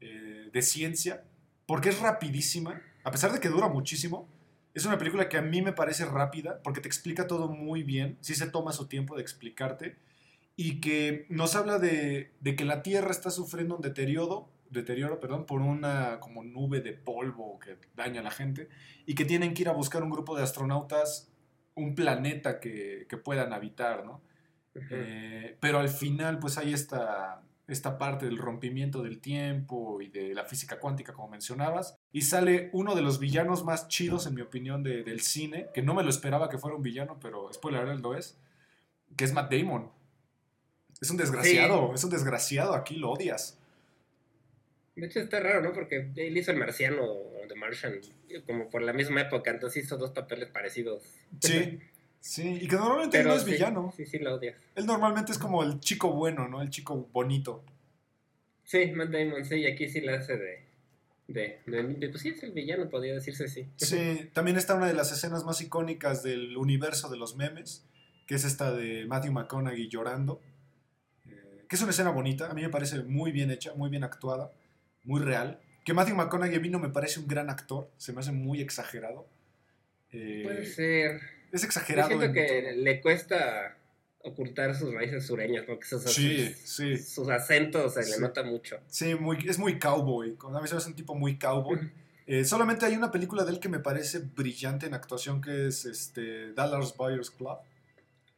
eh, de ciencia, porque es rapidísima, a pesar de que dura muchísimo. Es una película que a mí me parece rápida, porque te explica todo muy bien, sí se toma su tiempo de explicarte, y que nos habla de, de que la Tierra está sufriendo un deterioro, deterioro perdón, por una como nube de polvo que daña a la gente, y que tienen que ir a buscar un grupo de astronautas, un planeta que, que puedan habitar, ¿no? Ujú. Eh, pero al final, pues hay esta, esta parte del rompimiento del tiempo y de la física cuántica, como mencionabas. Y sale uno de los villanos más chidos, en mi opinión, de- del cine, que no me lo esperaba que fuera un villano, pero spoiler alert lo es, que es Matt Damon. Es un desgraciado, es un desgraciado, aquí lo odias. De hecho está raro, ¿no? Porque él hizo el marciano, The Martian, como por la misma época, entonces hizo dos papeles parecidos. Sí, sí, y que normalmente él no es sí, villano. Sí, sí, lo odias. Él normalmente es como el chico bueno, ¿no? El chico bonito. Sí, Matt Damon, sí, y aquí sí la hace de, de, de, de- Pues sí, es el villano, podría decirse sí. Sí, también está una de las escenas más icónicas del universo de los memes, que es esta de Matthew McConaughey llorando, que es una escena bonita, a mí me parece muy bien hecha, muy bien actuada, muy real. Que Matthew McConaughey vino me parece un gran actor, se me hace muy exagerado. Eh, Puede ser. es Yo exagerado. siento en que todo. le cuesta ocultar sus raíces sureñas, porque sus, Sí, sus, sí. sus acentos se Sí. le nota mucho. Sí, muy, es muy cowboy, a mí se me hace un tipo muy cowboy. Eh, solamente hay una película de él que me parece brillante en actuación, que es este, Dallas Buyers Club.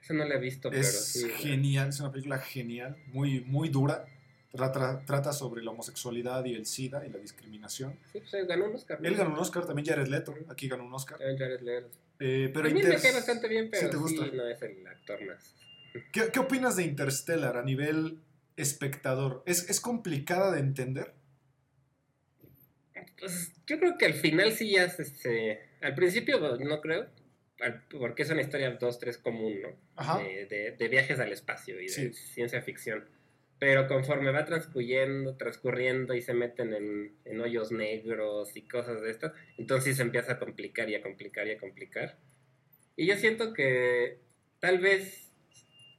Eso no lo he visto, pero Es sí. genial, es una película genial, muy, muy dura. Trata, trata sobre la homosexualidad y el SIDA y la discriminación. Sí, pues él ganó un Oscar. ¿no? Él ganó un Oscar, también Jared Leto, aquí ganó un Oscar. Jared Leto. Eh, pero a mí Inter- me cae bastante bien, ¿Sí pero sí, no es el actor más. ¿Qué, qué opinas de Interstellar a nivel espectador? ¿Es, es complicada de entender? Pues yo creo que al final sí ya es este. Al principio no creo, porque es una historia 2-3 común, ¿no? De, de- de viajes al espacio y de Sí. ciencia ficción. Pero conforme va transcurriendo, transcurriendo y se meten en, en hoyos negros y cosas de estas, entonces se empieza a complicar y a complicar y a complicar. Y yo siento que tal vez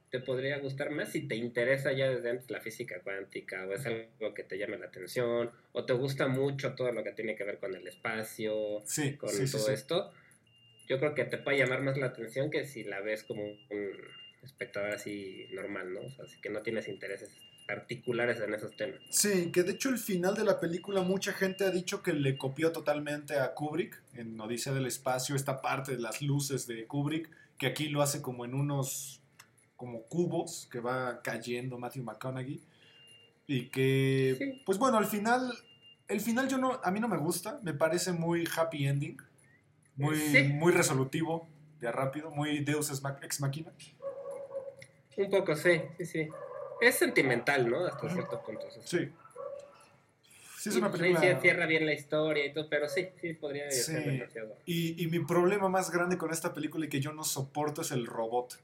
te podría gustar más si te interesa ya desde antes la física cuántica o es algo que te llama la atención o te gusta mucho todo lo que tiene que ver con el espacio, Sí, con sí, todo esto. Yo creo que te puede llamar más la atención que si la ves como un espectador así normal, ¿no? O sea, así que no tienes intereses particulares en esos temas. Sí, que de hecho el final de la película mucha gente ha dicho que le copió totalmente a Kubrick en Odisea del Espacio, esta parte de las luces de Kubrick, que aquí lo hace como en unos como cubos que va cayendo Matthew McConaughey y que Sí. pues bueno, al final el final yo no a mí no me gusta, me parece muy happy ending, muy Sí. muy resolutivo, de rápido, muy Deus ex ma- ex machina. Un poco, sí, sí, sí. Es sentimental, ¿no? Hasta cierto punto. o sea, Sí. Sí es una película sí cierra bien la historia y todo, pero sí, sí podría Sí. ser demasiado. Y, y mi problema más grande con esta película y que yo no soporto es el robot.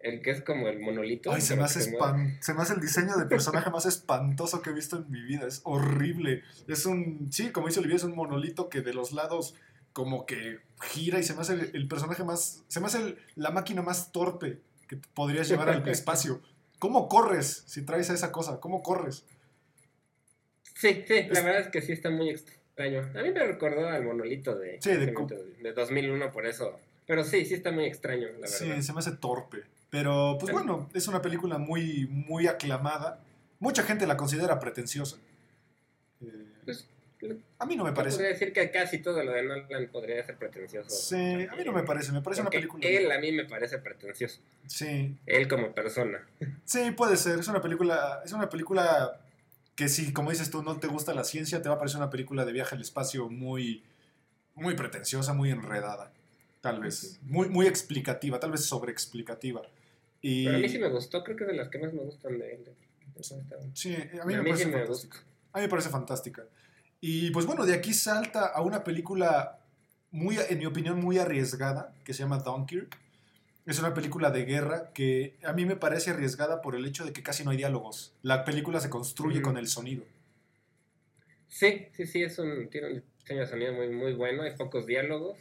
El que es como el monolito. Ay, se me, hace espan- se me hace el diseño de personaje más espantoso que he visto en mi vida. Es horrible. Es un, sí, como dice Olivia, es un monolito que de los lados como que gira y se me hace el, el personaje más, se me hace el- la máquina más torpe que podrías llevar al espacio. ¿Cómo corres si traes a esa cosa? ¿Cómo corres? Sí, sí, la verdad es que sí está muy extraño. A mí me recordó al monolito de, Sí, de de 2001, por eso. Pero sí, sí está muy extraño, la verdad. Sí, se me hace torpe. Pero, pues bueno, es una película muy, muy aclamada. Mucha gente la considera pretenciosa. A mí no me Podría parece. decir que casi todo lo de Nolan podría ser pretencioso. Sí, a mí no me parece, me parece una película. Él a mí me parece pretencioso. Sí, Él como persona. sí, puede ser. Es una película, es una película que si, como dices tú, no te gusta la ciencia, te va a parecer una película de viaje al espacio muy, muy pretenciosa, muy enredada, tal vez, muy, muy explicativa, tal vez sobreexplicativa. Y Pero a mí sí me gustó, creo que es de las que más me gustan de él. Sí, a mí A me mí parece sí me. A mí me parece fantástica. Y pues bueno, de aquí salta a una película muy, en mi opinión, muy arriesgada, que se llama Dunkirk. Es una película de guerra que a mí me parece arriesgada por el hecho de que casi no hay diálogos. La película se construye con el sonido. Sí, sí, sí, es un, tiene un diseño de sonido muy, muy bueno, hay pocos diálogos.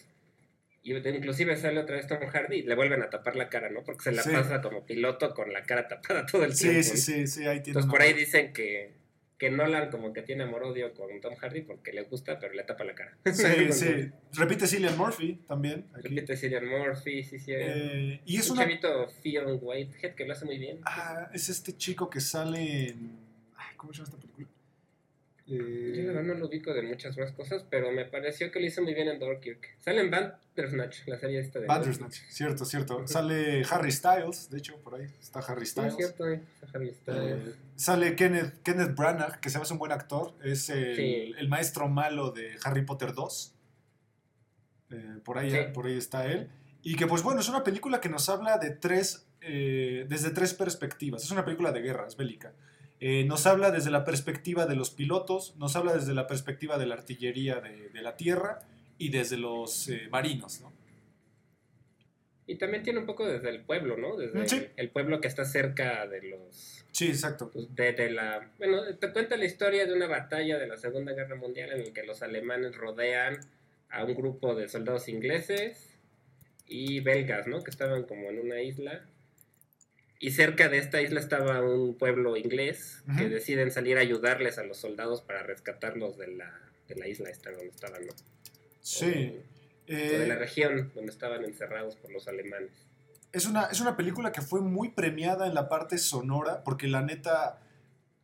Y inclusive sale otra vez Tom Hardy y le vuelven a tapar la cara, ¿no? Porque se la Sí. pasa como piloto con la cara tapada todo el Sí, tiempo. sí, sí, sí, ahí tiene Entonces por ahí dicen que, que Nolan como que tiene amor-odio con Tom Hardy porque le gusta, pero le tapa la cara. Sí, sí. Repite Cillian Murphy también. aquí. Repite Cillian Murphy, sí, sí. Eh, y es un una... chavito Fionn Whitehead que lo hace muy bien. Ah, es este chico que sale en... ay, ¿Cómo se llama esta película? Yo la verdad no lo ubico de muchas más cosas, pero me pareció que lo hizo muy bien en Dunkirk. Sale en Bandersnatch, la serie esta de... Bandersnatch, cierto, cierto. Sale Harry Styles, de hecho, por ahí está Harry Styles. cierto, eh. Harry Styles. Eh, sale Kenneth, Kenneth Branagh, que se hace un buen actor. Es el, Sí. el maestro malo de Harry Potter 2. Eh, por, ahí, Sí. por ahí está él. Y que, pues bueno, es una película que nos habla de tres, desde tres perspectivas. Es una película de guerra, es bélica. Eh, nos habla desde la perspectiva de los pilotos, nos habla desde la perspectiva de la artillería de, de la tierra y desde los eh, marinos, ¿no? Y también tiene un poco desde el pueblo, ¿no? Desde Sí. el pueblo que está cerca de los... Sí, exacto. pues, de, de la... Bueno, te cuenta la historia de una batalla de la Segunda Guerra Mundial en la que los alemanes rodean a un grupo de soldados ingleses y belgas, ¿no? Que estaban como en una isla. Y cerca de esta isla estaba un pueblo inglés que deciden salir a ayudarles a los soldados para rescatarlos de la, de la isla esta donde estaban, ¿no? Sí. O de la Eh, región donde estaban encerrados por los alemanes. Es una, es una película que fue muy premiada en la parte sonora, porque la neta,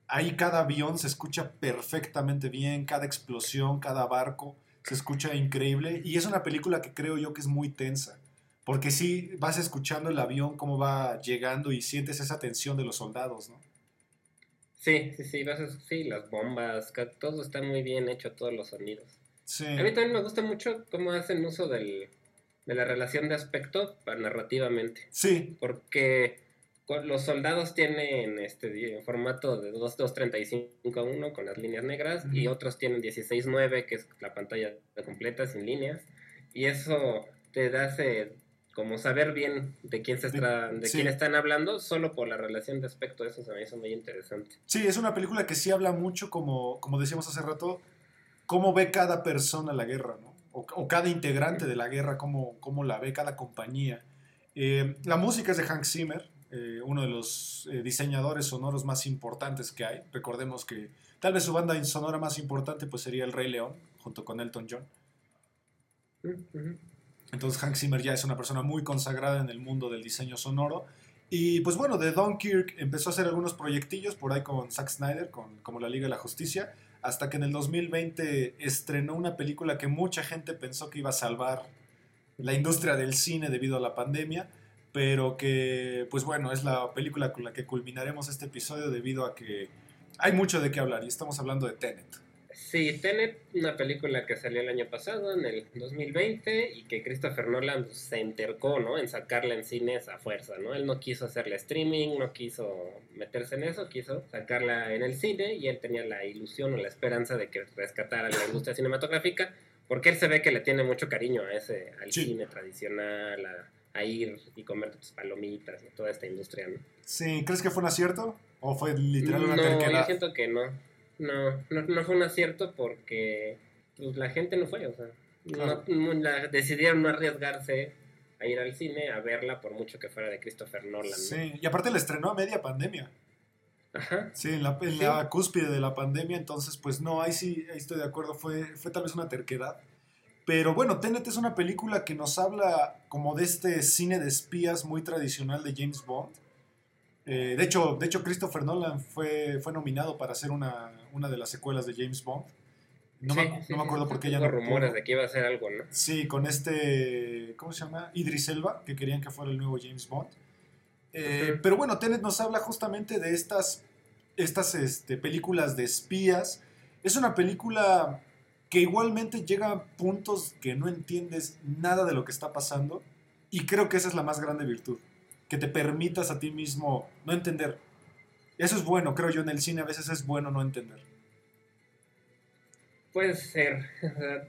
ahí cada avión se escucha perfectamente bien, cada explosión, cada barco se escucha increíble, y es una película que creo yo que es muy tensa, porque sí vas escuchando el avión cómo va llegando y sientes esa tensión de los soldados, ¿no? Sí, sí, sí, vas a- sí, las bombas, todo está muy bien hecho, todos los sonidos. Sí, A mí también me gusta mucho cómo hacen uso del, de la relación de aspecto para narrativamente, sí, porque los soldados tienen este formato de 2 2.35 a 1 con las líneas negras y otros tienen 16.9 que es la pantalla completa sin líneas. Y eso te da ese- como saber bien de quién se está, de sí. quién están hablando solo por la relación de aspecto, eso se me hizo muy interesante. sí, es una película que sí habla mucho, como, como decíamos hace rato, cómo ve cada persona la guerra, ¿no? O, o cada integrante de la guerra, cómo, cómo la ve cada compañía. Eh, la música es de Hank Zimmer, eh, uno de los eh, diseñadores sonoros más importantes que hay. Recordemos que tal vez su banda sonora más importante pues sería El Rey León, junto con Elton John. Ujú. Entonces Hank Zimmer ya es una persona muy consagrada en el mundo del diseño sonoro. Y pues bueno, de Dunkirk empezó a hacer algunos proyectillos por ahí con Zack Snyder, con, como la Liga de la Justicia, hasta que en el 2020 estrenó una película que mucha gente pensó que iba a salvar la industria del cine debido a la pandemia, pero que pues bueno, es la película con la que culminaremos este episodio debido a que hay mucho de qué hablar y estamos hablando de Tenet. Sí, Tenet, una película que salió el año pasado, en el 2020, y que Christopher Nolan pues, se entercó, ¿no? En sacarla en cines a fuerza, ¿no? Él no quiso hacerle streaming, no quiso meterse en eso, quiso sacarla en el cine, y él tenía la ilusión o la esperanza de que rescatara la industria cinematográfica, porque él se ve que le tiene mucho cariño a ese, al Sí. cine tradicional, a, a ir y comer tus palomitas y toda esta industria, ¿no? Sí, ¿crees que fue un acierto? ¿O fue literal una no, yo terquedad? siento que no. No, no, no fue un acierto porque pues, la gente no fue, o sea, no- Claro. no- la- decidieron no arriesgarse a ir al cine a verla por mucho que fuera de Christopher Nolan. ¿no? Sí, y aparte la estrenó a media pandemia. Ajá. Sí, en la, en Sí. la cúspide de la pandemia, entonces pues no, ahí sí ahí estoy de acuerdo, fue, fue tal vez una terquedad. Pero bueno, Tenet es una película que nos habla como de este cine de espías muy tradicional de James Bond. Eh, de, hecho, de hecho, Christopher Nolan fue, fue nominado para hacer una, una de las secuelas de James Bond. No, Sí, me, sí, no me sí, acuerdo sí, por qué ya no rumores pudo. de que iba a hacer algo, ¿no? Sí, con este, ¿cómo se llama? Idris Elba, que querían que fuera el nuevo James Bond. Eh. Pero bueno, Tenet nos habla justamente de estas, estas este, películas de espías. Es una película que igualmente llega a puntos que no entiendes nada de lo que está pasando. Y creo que esa es la más grande virtud. Que te permitas a ti mismo no entender. Eso es bueno, creo yo, en el cine a veces es bueno no entender. Puede ser.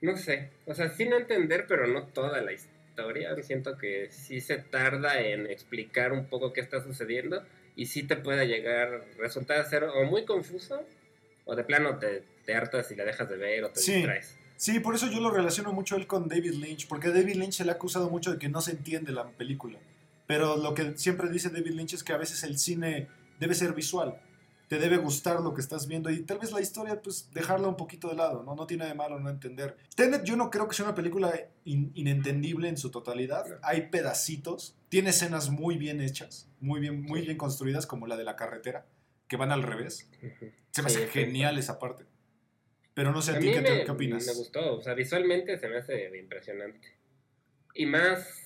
no sé. O sea, sí no entender, pero no toda la historia. Siento que sí se tarda en explicar un poco qué está sucediendo. Y sí te puede llegar, resultar ser o muy confuso, o de plano te, te hartas y la dejas de ver o te Sí. distraes. Sí, por eso yo lo relaciono mucho él con David Lynch, porque a David Lynch se le ha acusado mucho de que no se entiende la película. Pero lo que siempre dice David Lynch es que a veces el cine debe ser visual, te debe gustar lo que estás viendo y tal vez la historia, pues dejarla un poquito de lado, ¿no? No tiene de malo no entender. Tenet yo no creo que sea una película in- inentendible en su totalidad. No. Hay pedacitos, tiene escenas muy bien hechas, muy bien, muy bien construidas, como la de la carretera, que van al revés. Se me hace sí. genial esa parte. Pero no sé a, A ti qué, me, te- qué opinas. me gustó, o sea, visualmente se me hace impresionante. Y más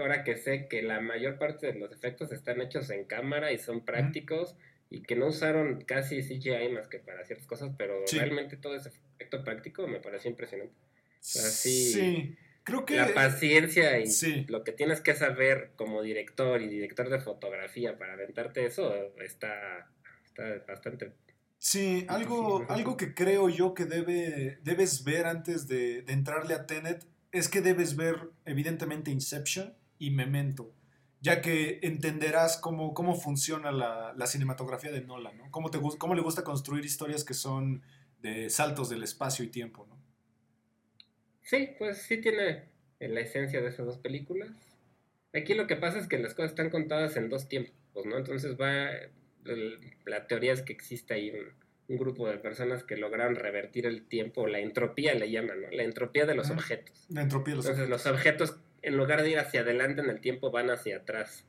ahora que sé que la mayor parte de los efectos están hechos en cámara y son prácticos y que no usaron casi CGI más que para ciertas cosas, pero Sí. realmente todo ese efecto práctico me pareció impresionante. sí. Sí, creo que... La paciencia y Sí. lo que tienes que saber como director y director de fotografía para aventarte eso está, está bastante... Sí, algo, algo que creo yo que debe, debes ver antes de, de entrarle a Tenet es que debes ver evidentemente Inception y Memento, ya que entenderás cómo, cómo funciona la, la cinematografía de Nolan, ¿no? Cómo, te, cómo le gusta construir historias que son de saltos del espacio y tiempo, ¿no? Sí, pues sí tiene la esencia de esas dos películas. Aquí lo que pasa es que las cosas están contadas en dos tiempos, ¿no? Entonces va, el- la teoría es que existe ahí un, un grupo de personas que lograron revertir el tiempo, la entropía le llaman, ¿no? La entropía de los objetos. La entropía de los Entonces los objetos, en lugar de ir hacia adelante en el tiempo, van hacia atrás.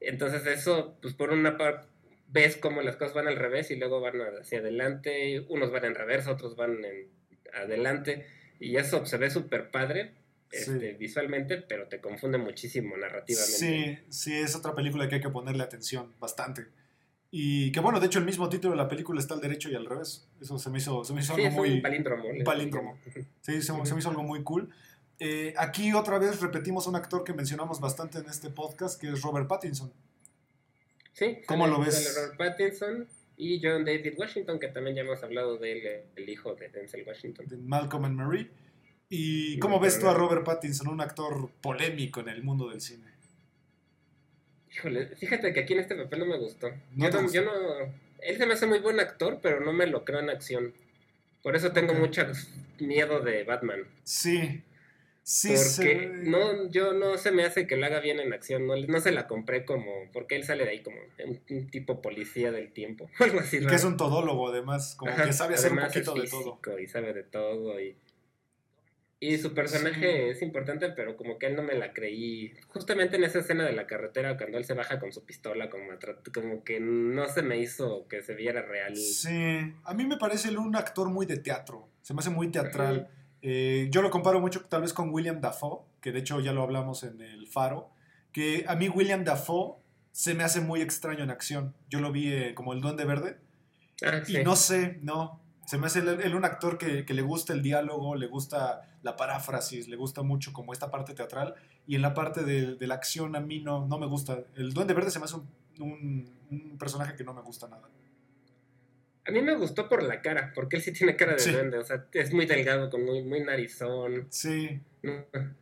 Entonces eso, pues por una parte, ves cómo las cosas van al revés y luego van hacia adelante, unos van en reversa, otros van en adelante, y eso se ve súper padre Sí. este, visualmente, pero te confunde muchísimo narrativamente. Sí, sí, es otra película que hay que ponerle atención bastante. Y que bueno, de hecho el mismo título de la película está al derecho y al revés. Eso se me hizo, se me hizo Sí, algo es muy... un palíndromo. un palíndromo. Sí, se, se me hizo algo muy cool. Eh, aquí otra vez repetimos un actor que mencionamos bastante en este podcast, que es Robert Pattinson. Sí, ¿Cómo lo ves? Robert Pattinson y John David Washington, que también ya hemos hablado de él, el hijo de Denzel Washington. de Malcolm and Marie. ¿Y cómo ves tú a. Robert Pattinson, un actor polémico en el mundo del cine? Híjole, fíjate que aquí en este papel no me gustó. ¿No yo, yo no. Él se me hace muy buen actor, pero no me lo creo en acción. Por eso tengo mucho miedo de Batman. Sí, sí. porque se- no, yo no se me hace que lo haga bien en acción. No, no se la compré como. Porque él sale de ahí como un, un tipo policía del tiempo. Algo así. Y que es un todólogo, además, como Ajá, que sabe hacer un poquito de todo. Y sabe de todo. Y, y su personaje es importante, pero como que él no me la creí. Justamente en esa escena de la carretera, cuando él se baja con su pistola, como, como que no se me hizo que se viera real. Sí, a mí me parece él un actor muy de teatro, se me hace muy teatral. Eh, yo lo comparo mucho tal vez con William Dafoe, que de hecho ya lo hablamos en El Faro, que a mí William Dafoe se me hace muy extraño en acción. Yo lo vi eh, como el Duende Verde Ah, y no sé, no, se me hace él, él un actor que, que le gusta el diálogo, le gusta la paráfrasis, le gusta mucho como esta parte teatral y en la parte de, de la acción a mí no, no me gusta. El Duende Verde se me hace un, un- un personaje que no me gusta nada. A mí me gustó por la cara, porque él sí tiene cara de Sí. duende. O sea, es muy delgado, con muy, muy narizón. Sí,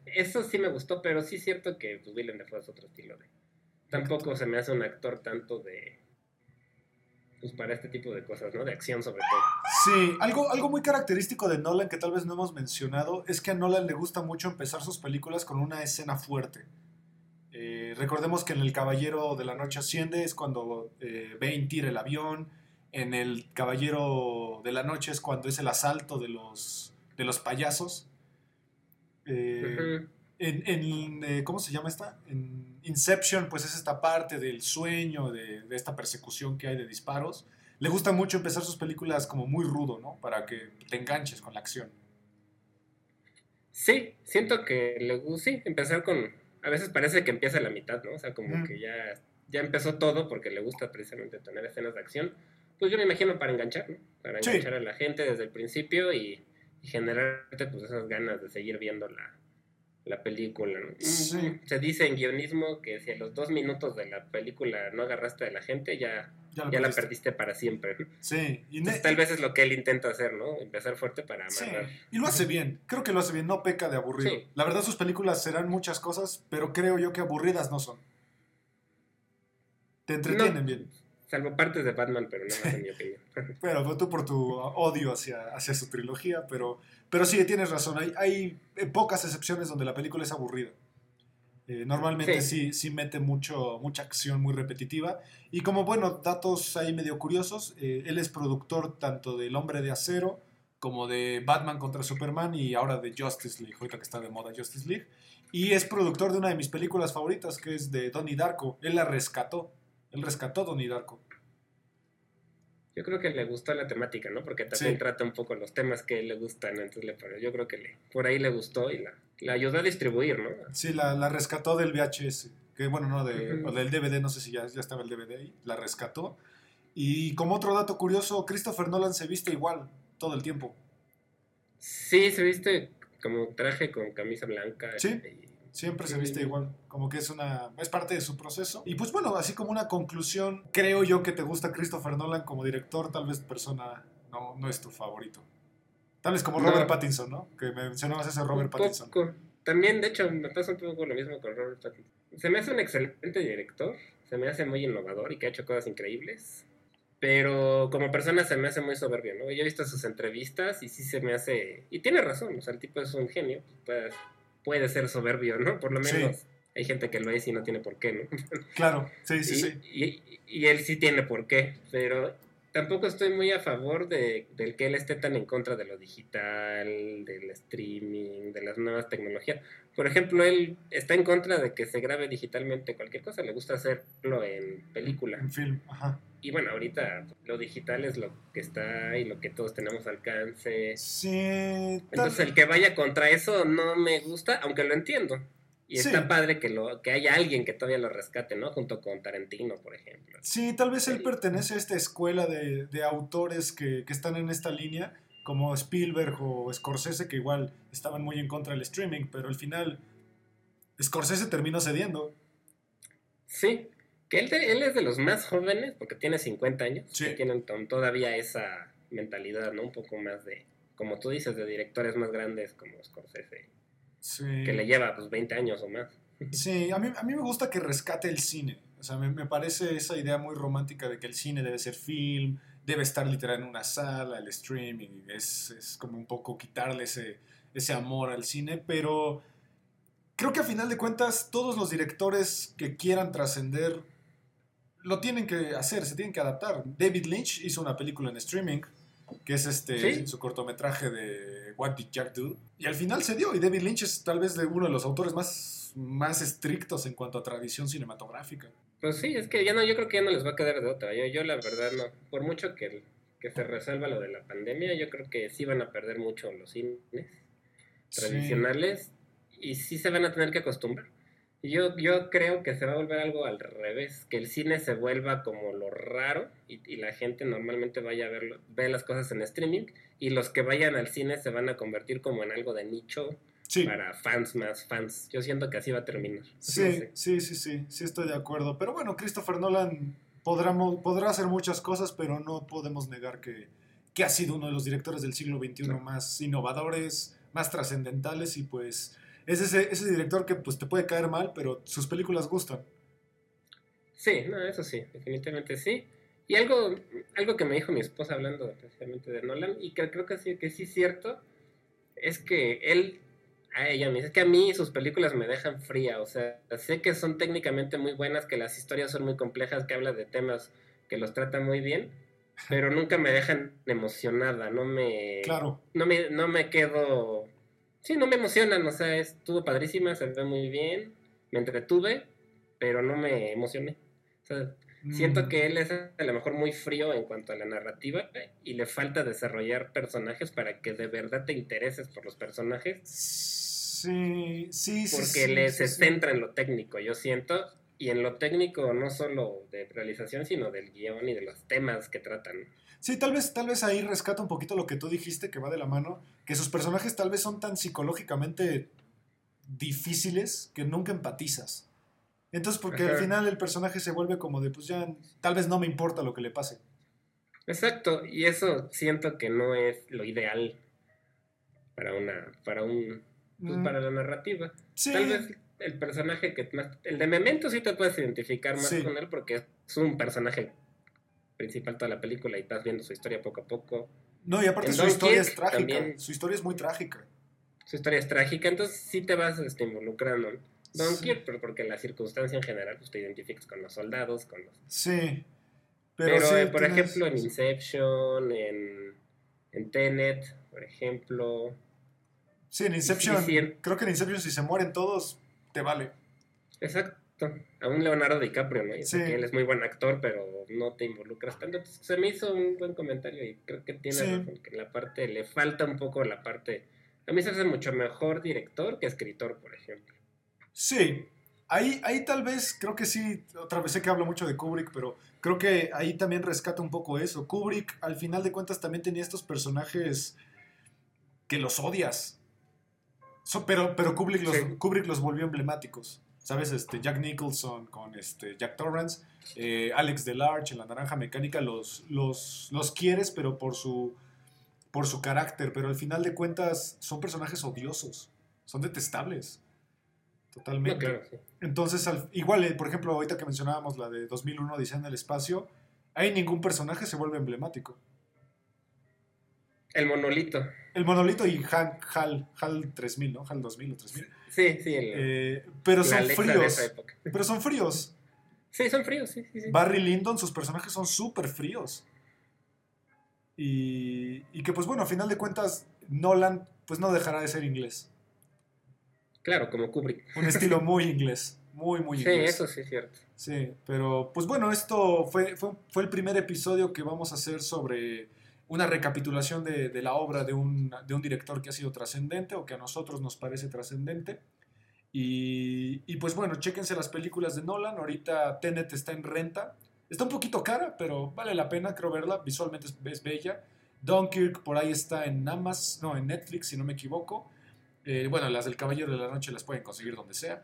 Eso sí me gustó, pero sí es cierto que pues, Willem Dafoe es otro estilo de. Tampoco se me hace un actor tanto de. Pues para este tipo de cosas, ¿no? De acción sobre todo. Sí, algo, algo muy característico de Nolan que tal vez no hemos mencionado es que a Nolan le gusta mucho empezar sus películas con una escena fuerte. Eh, recordemos que en El Caballero de la Noche Asciende es cuando eh, Bane tira el avión, en El Caballero de la Noche es cuando es el asalto de los, de los payasos. Eh, en, en, eh, ¿cómo se llama esta? En Inception, pues es esta parte del sueño, de, de esta persecución que hay de disparos. le gusta mucho empezar sus películas como muy rudo, ¿no? Para que te enganches con la acción. Sí, siento que le gusta, sí, empezar con, a veces parece que empieza a la mitad, ¿no? O sea, como que ya, ya empezó todo porque le gusta precisamente tener escenas de acción. Pues yo me imagino para enganchar, ¿no? Para Sí. enganchar a la gente desde el principio y, y generarte pues esas ganas de seguir viendo la, la película, ¿no? Sí. Se dice en guionismo que si a los dos minutos de la película no agarraste a la gente, ya, Ya, la perdiste. para siempre. ¿no? Sí, y, Entonces, tal vez es lo que él intenta hacer, ¿no? Empezar fuerte para sí, amarrar. y lo hace bien. Creo que lo hace bien, no peca de aburrido. Sí. La verdad, sus películas serán muchas cosas, pero creo yo que aburridas no son. Te entretienen No. bien. Salvo partes de Batman, pero no más en mi opinión. Pero tú por tu odio hacia, hacia su trilogía, pero, pero sí, tienes razón. Hay, hay eh, pocas excepciones donde la película es aburrida. Eh, normalmente sí. sí, mete mucho, mucha acción muy repetitiva. Y como, bueno, datos ahí medio curiosos, eh, él es productor tanto del Hombre de Acero como de Batman contra Superman y ahora de Justice League, ahorita que está de moda Justice League. Y es productor de una de mis películas favoritas, que es de Donnie Darko. Él la rescató. Él rescató Donnie Darko. Yo creo que le gustó la temática, ¿no? Porque también Sí. trata un poco los temas que le gustan, entonces le, yo creo que le, por ahí le gustó y la, la ayudó a distribuir, ¿no? Sí, la, la rescató del VHS. Que bueno, no, de, o del DVD, no sé si ya, ya estaba el DVD ahí. La rescató. Y como otro dato curioso, Christopher Nolan se viste igual todo el tiempo. Sí, se viste como traje con camisa blanca. Sí. y- Siempre se viste igual. Como que es una. es parte de su proceso. Y pues bueno, así como una conclusión, creo yo que te gusta Christopher Nolan como director, tal vez persona no, no es tu favorito. Tal vez como No. Robert Pattinson, ¿no? Que me mencionabas ese Robert Pattinson. También, de hecho, me pasa un poco lo mismo con Robert Pattinson. Se me hace un excelente director, se me hace muy innovador y que ha hecho cosas increíbles. Pero como persona se me hace muy soberbio, ¿no? Yo he visto sus entrevistas y sí se me hace... Y tiene razón, o sea, el tipo es un genio, puede, puede ser soberbio, ¿no? Por lo Sí. menos hay gente que lo es y no tiene por qué, ¿no? Claro, sí, sí, y, sí. y- y él sí tiene por qué, pero tampoco estoy muy a favor de, del que él esté tan en contra de lo digital, del streaming, de las nuevas tecnologías. Por ejemplo, él está en contra de que se grabe digitalmente cualquier cosa, le gusta hacerlo en película. En film, ajá. Y bueno, ahorita lo digital es lo que está y lo que todos tenemos al alcance. Sí. Entonces el que vaya contra eso no me gusta, aunque lo entiendo. Y Sí. está padre que, lo, que haya alguien que todavía lo rescate, ¿no? Junto con Tarantino, por ejemplo. Sí, tal vez él pertenece a esta escuela de, de autores que, que están en esta línea, como Spielberg o Scorsese, que igual estaban muy en contra del streaming, pero al final Scorsese terminó cediendo. Sí, que él, él es de los más jóvenes, porque tiene 50 años, Sí. que tienen to- todavía esa mentalidad, ¿no? Un poco más de, como tú dices, de directores más grandes como Scorsese, Sí, que le lleva pues 20 años o más. sí a, mí, a mí me gusta que rescate el cine. O sea, me, me parece esa idea muy romántica de que el cine debe ser film, debe estar literal en una sala, el streaming, es, es como un poco quitarle ese, ese amor al cine, pero creo que a final de cuentas todos los directores que quieran trascender lo tienen que hacer, se tienen que adaptar. David Lynch hizo una película en streaming, que es este Sí. su cortometraje de What Did Jack Do, y al final se dio, y David Lynch es tal vez de uno de los autores más, más estrictos en cuanto a tradición cinematográfica. Pues sí, es que ya no, yo creo que ya no les va a quedar de otra. Yo, yo la verdad no, por mucho que, que se resuelva lo de la pandemia, yo creo que sí van a perder mucho los cines tradicionales y sí se van a tener que acostumbrar. Yo, yo creo que se va a volver algo al revés, que el cine se vuelva como lo raro y, y la gente normalmente vaya a verlo, ve las cosas en streaming y los que vayan al cine se van a convertir como en algo de nicho Sí, para fans más fans. Yo siento que así va a terminar. sí, No sé. sí, sí, sí, sí estoy de acuerdo. Pero bueno, Christopher Nolan podrá, podrá hacer muchas cosas, pero no podemos negar que, que ha sido uno de los directores del siglo XXI No. más innovadores, más trascendentales y pues es ese, ese director que pues te puede caer mal, pero sus películas gustan. Sí, no, eso sí, definitivamente sí. Y algo, algo que me dijo mi esposa hablando precisamente de Nolan, y que creo que sí, que sí es cierto, es que él, a ella me dice, es que a mí sus películas me dejan fría, o sea, sé que son técnicamente muy buenas, que las historias son muy complejas, que habla de temas que los tratan muy bien, pero nunca me dejan emocionada, no me, Claro, no me, no me quedo, sí, no me emocionan, o sea, estuvo padrísima, se ve muy bien, me entretuve, pero no me emocioné. O sea, Siento Mm. que él es a lo mejor muy frío en cuanto a la narrativa y le falta desarrollar personajes para que de verdad te intereses por los personajes, Sí, sí, sí. porque sí, le sí, se sí. centra en lo técnico, yo siento, y en lo técnico no solo de realización, sino del guion y de los temas que tratan. Sí, tal vez, tal vez ahí rescata un poquito lo que tú dijiste, que va de la mano, que sus personajes tal vez son tan psicológicamente difíciles que nunca empatizas. Entonces, porque al final el personaje se vuelve como de, pues ya, tal vez no me importa lo que le pase. Exacto, y eso siento que no es lo ideal para una, para un, pues, Mm, para la narrativa. sí, Tal vez el personaje que más, el de Memento sí te puedes identificar más Sí. con él porque es un personaje principal toda la película y vas viendo su historia poco a poco. no, y aparte en su historia es trágica, también. su historia es muy trágica. Su historia es trágica, entonces sí te vas este, involucrando. Don Sí. pero porque la circunstancia en general pues te identificas con los soldados, con los Sí, Pero, pero, sí, eh, por tienes- ejemplo, en Inception, en, en Tenet, por ejemplo. Sí, en Inception, sí, en- creo que en Inception si se mueren todos, te vale. Exacto. A un Leonardo DiCaprio, ¿no? Yo sé Sí. que él es muy buen actor, pero no te involucras tanto. Entonces, se me hizo un buen comentario y creo que tiene Sí. razón, que la parte, le falta un poco la parte... A mí se hace mucho mejor director que escritor, por ejemplo. Sí, ahí, ahí tal vez, creo que sí, otra vez sé que hablo mucho de Kubrick, pero creo que ahí también rescata un poco eso. Kubrick, al final de cuentas, también tenía estos personajes que los odias. So- pero pero Kubrick, los, Sí. Kubrick los volvió emblemáticos. ¿Sabes? Este, Jack Nicholson con este, Jack Torrance, eh, Alex Delarge en La Naranja Mecánica, los, los, los quieres, pero por su, por su carácter. Pero al final de cuentas son personajes odiosos, son detestables. Totalmente. No, claro, sí. Entonces, al- igual, eh, por ejemplo, ahorita que mencionábamos la de 2001, Odisea en el Espacio, ahí ningún personaje se vuelve emblemático. El monolito. El monolito y Han- HAL, HAL 3000, ¿no? HAL 2000 o 3000. Sí, sí, el, Eh, pero son Alexa fríos. Pero son fríos. Sí, son fríos, sí, sí, sí. Barry Lyndon, sus personajes son súper fríos. Y, y que, pues bueno, a final de cuentas, Nolan, pues no dejará de ser inglés. Claro, como Kubrick. Un estilo muy inglés. Muy, muy Sí, inglés. eso sí es cierto. Sí, pero pues bueno, esto fue, fue, fue el primer episodio que vamos a hacer sobre una recapitulación de, la obra de un, director que ha sido trascendente o que a nosotros nos parece trascendente. Y, pues bueno, chéquense las películas de Nolan. Ahorita Tenet está en renta. Está un poquito cara, pero vale la pena, creo verla. Visualmente es, es bella. Dunkirk por ahí está en Amazon, no, en Netflix, si no me equivoco. Eh, bueno, las del Caballero de la Noche las pueden conseguir donde sea.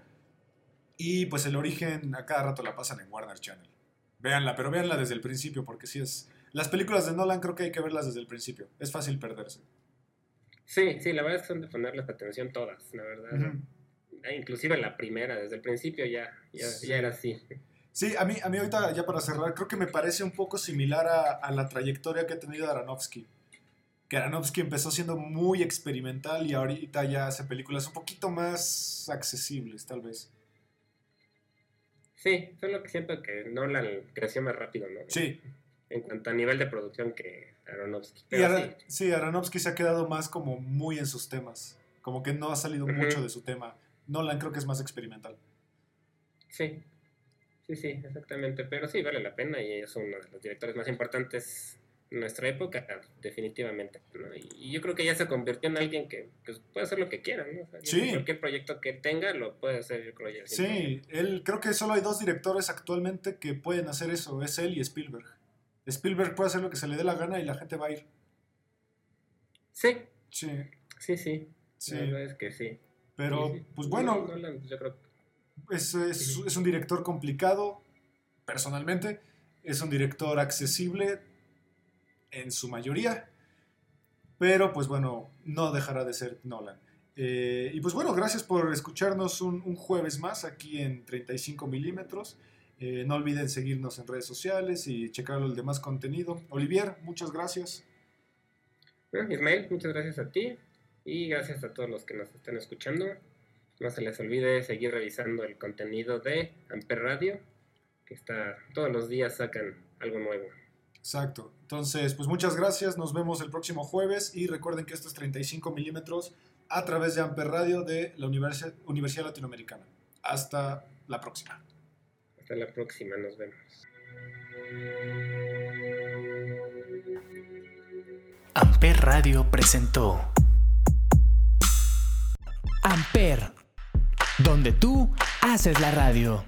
Y pues el origen a cada rato la pasan en Warner Channel. Véanla, pero véanla desde el principio, porque si es. Las películas de Nolan creo que hay que verlas desde el principio. Es fácil perderse. Sí, sí, la verdad es que son de ponerles atención todas, la verdad. Ujú. Ah, Inclusive la primera, desde el principio ya, ya, Sí. ya era así. Sí, a mí, a mí ahorita, ya para cerrar, creo que me parece un poco similar a, a la trayectoria que ha tenido Aronofsky. Que Aronofsky empezó siendo muy experimental y ahorita ya hace películas un poquito más accesibles, tal vez. Sí, solo que siento que Nolan creció más rápido, ¿no? Sí, En cuanto a nivel de producción que Aronofsky. y Pero Ara- sí, sí, Aronofsky se ha quedado más como muy en sus temas. Como que no ha salido mucho de su tema. Nolan creo que es más experimental. sí, sí, sí, exactamente. Pero sí, vale la pena y es uno de los directores más importantes en nuestra época, definitivamente. ¿no? Y, yo creo que ya se convirtió en alguien que pues, puede hacer lo que quiera, ¿no? O sea, Sí. Cualquier proyecto que tenga lo puede hacer, yo creo ya. Sí, él creo que solo hay dos directores actualmente que pueden hacer eso, es él y Spielberg. Spielberg puede hacer lo que se le dé la gana y la gente va a ir. Sí, Sí, sí, sí. sí. La verdad es que sí. Pero, Sí, sí. pues bueno, yo creo que es, es un director complicado, personalmente. Es un director accesible en su mayoría. Pero, pues bueno, no dejará de ser Nolan. Eh, y pues bueno, gracias por escucharnos un, un jueves más aquí en 35 milímetros. Eh, no olviden seguirnos en redes sociales y checar el demás contenido. Olivier, muchas gracias. Bueno, Ismael, muchas gracias a ti y gracias a todos los que nos están escuchando. No se les olvide seguir revisando el contenido de Amper Radio, que está todos los días sacan algo nuevo. Exacto. Entonces, pues muchas gracias. Nos vemos el próximo jueves y recuerden que esto es 35 milímetros a través de Amper Radio de la Universi- Universidad Latinoamericana. Hasta la próxima. Hasta la próxima, nos vemos. Amper Radio presentó Amper, donde tú haces la radio.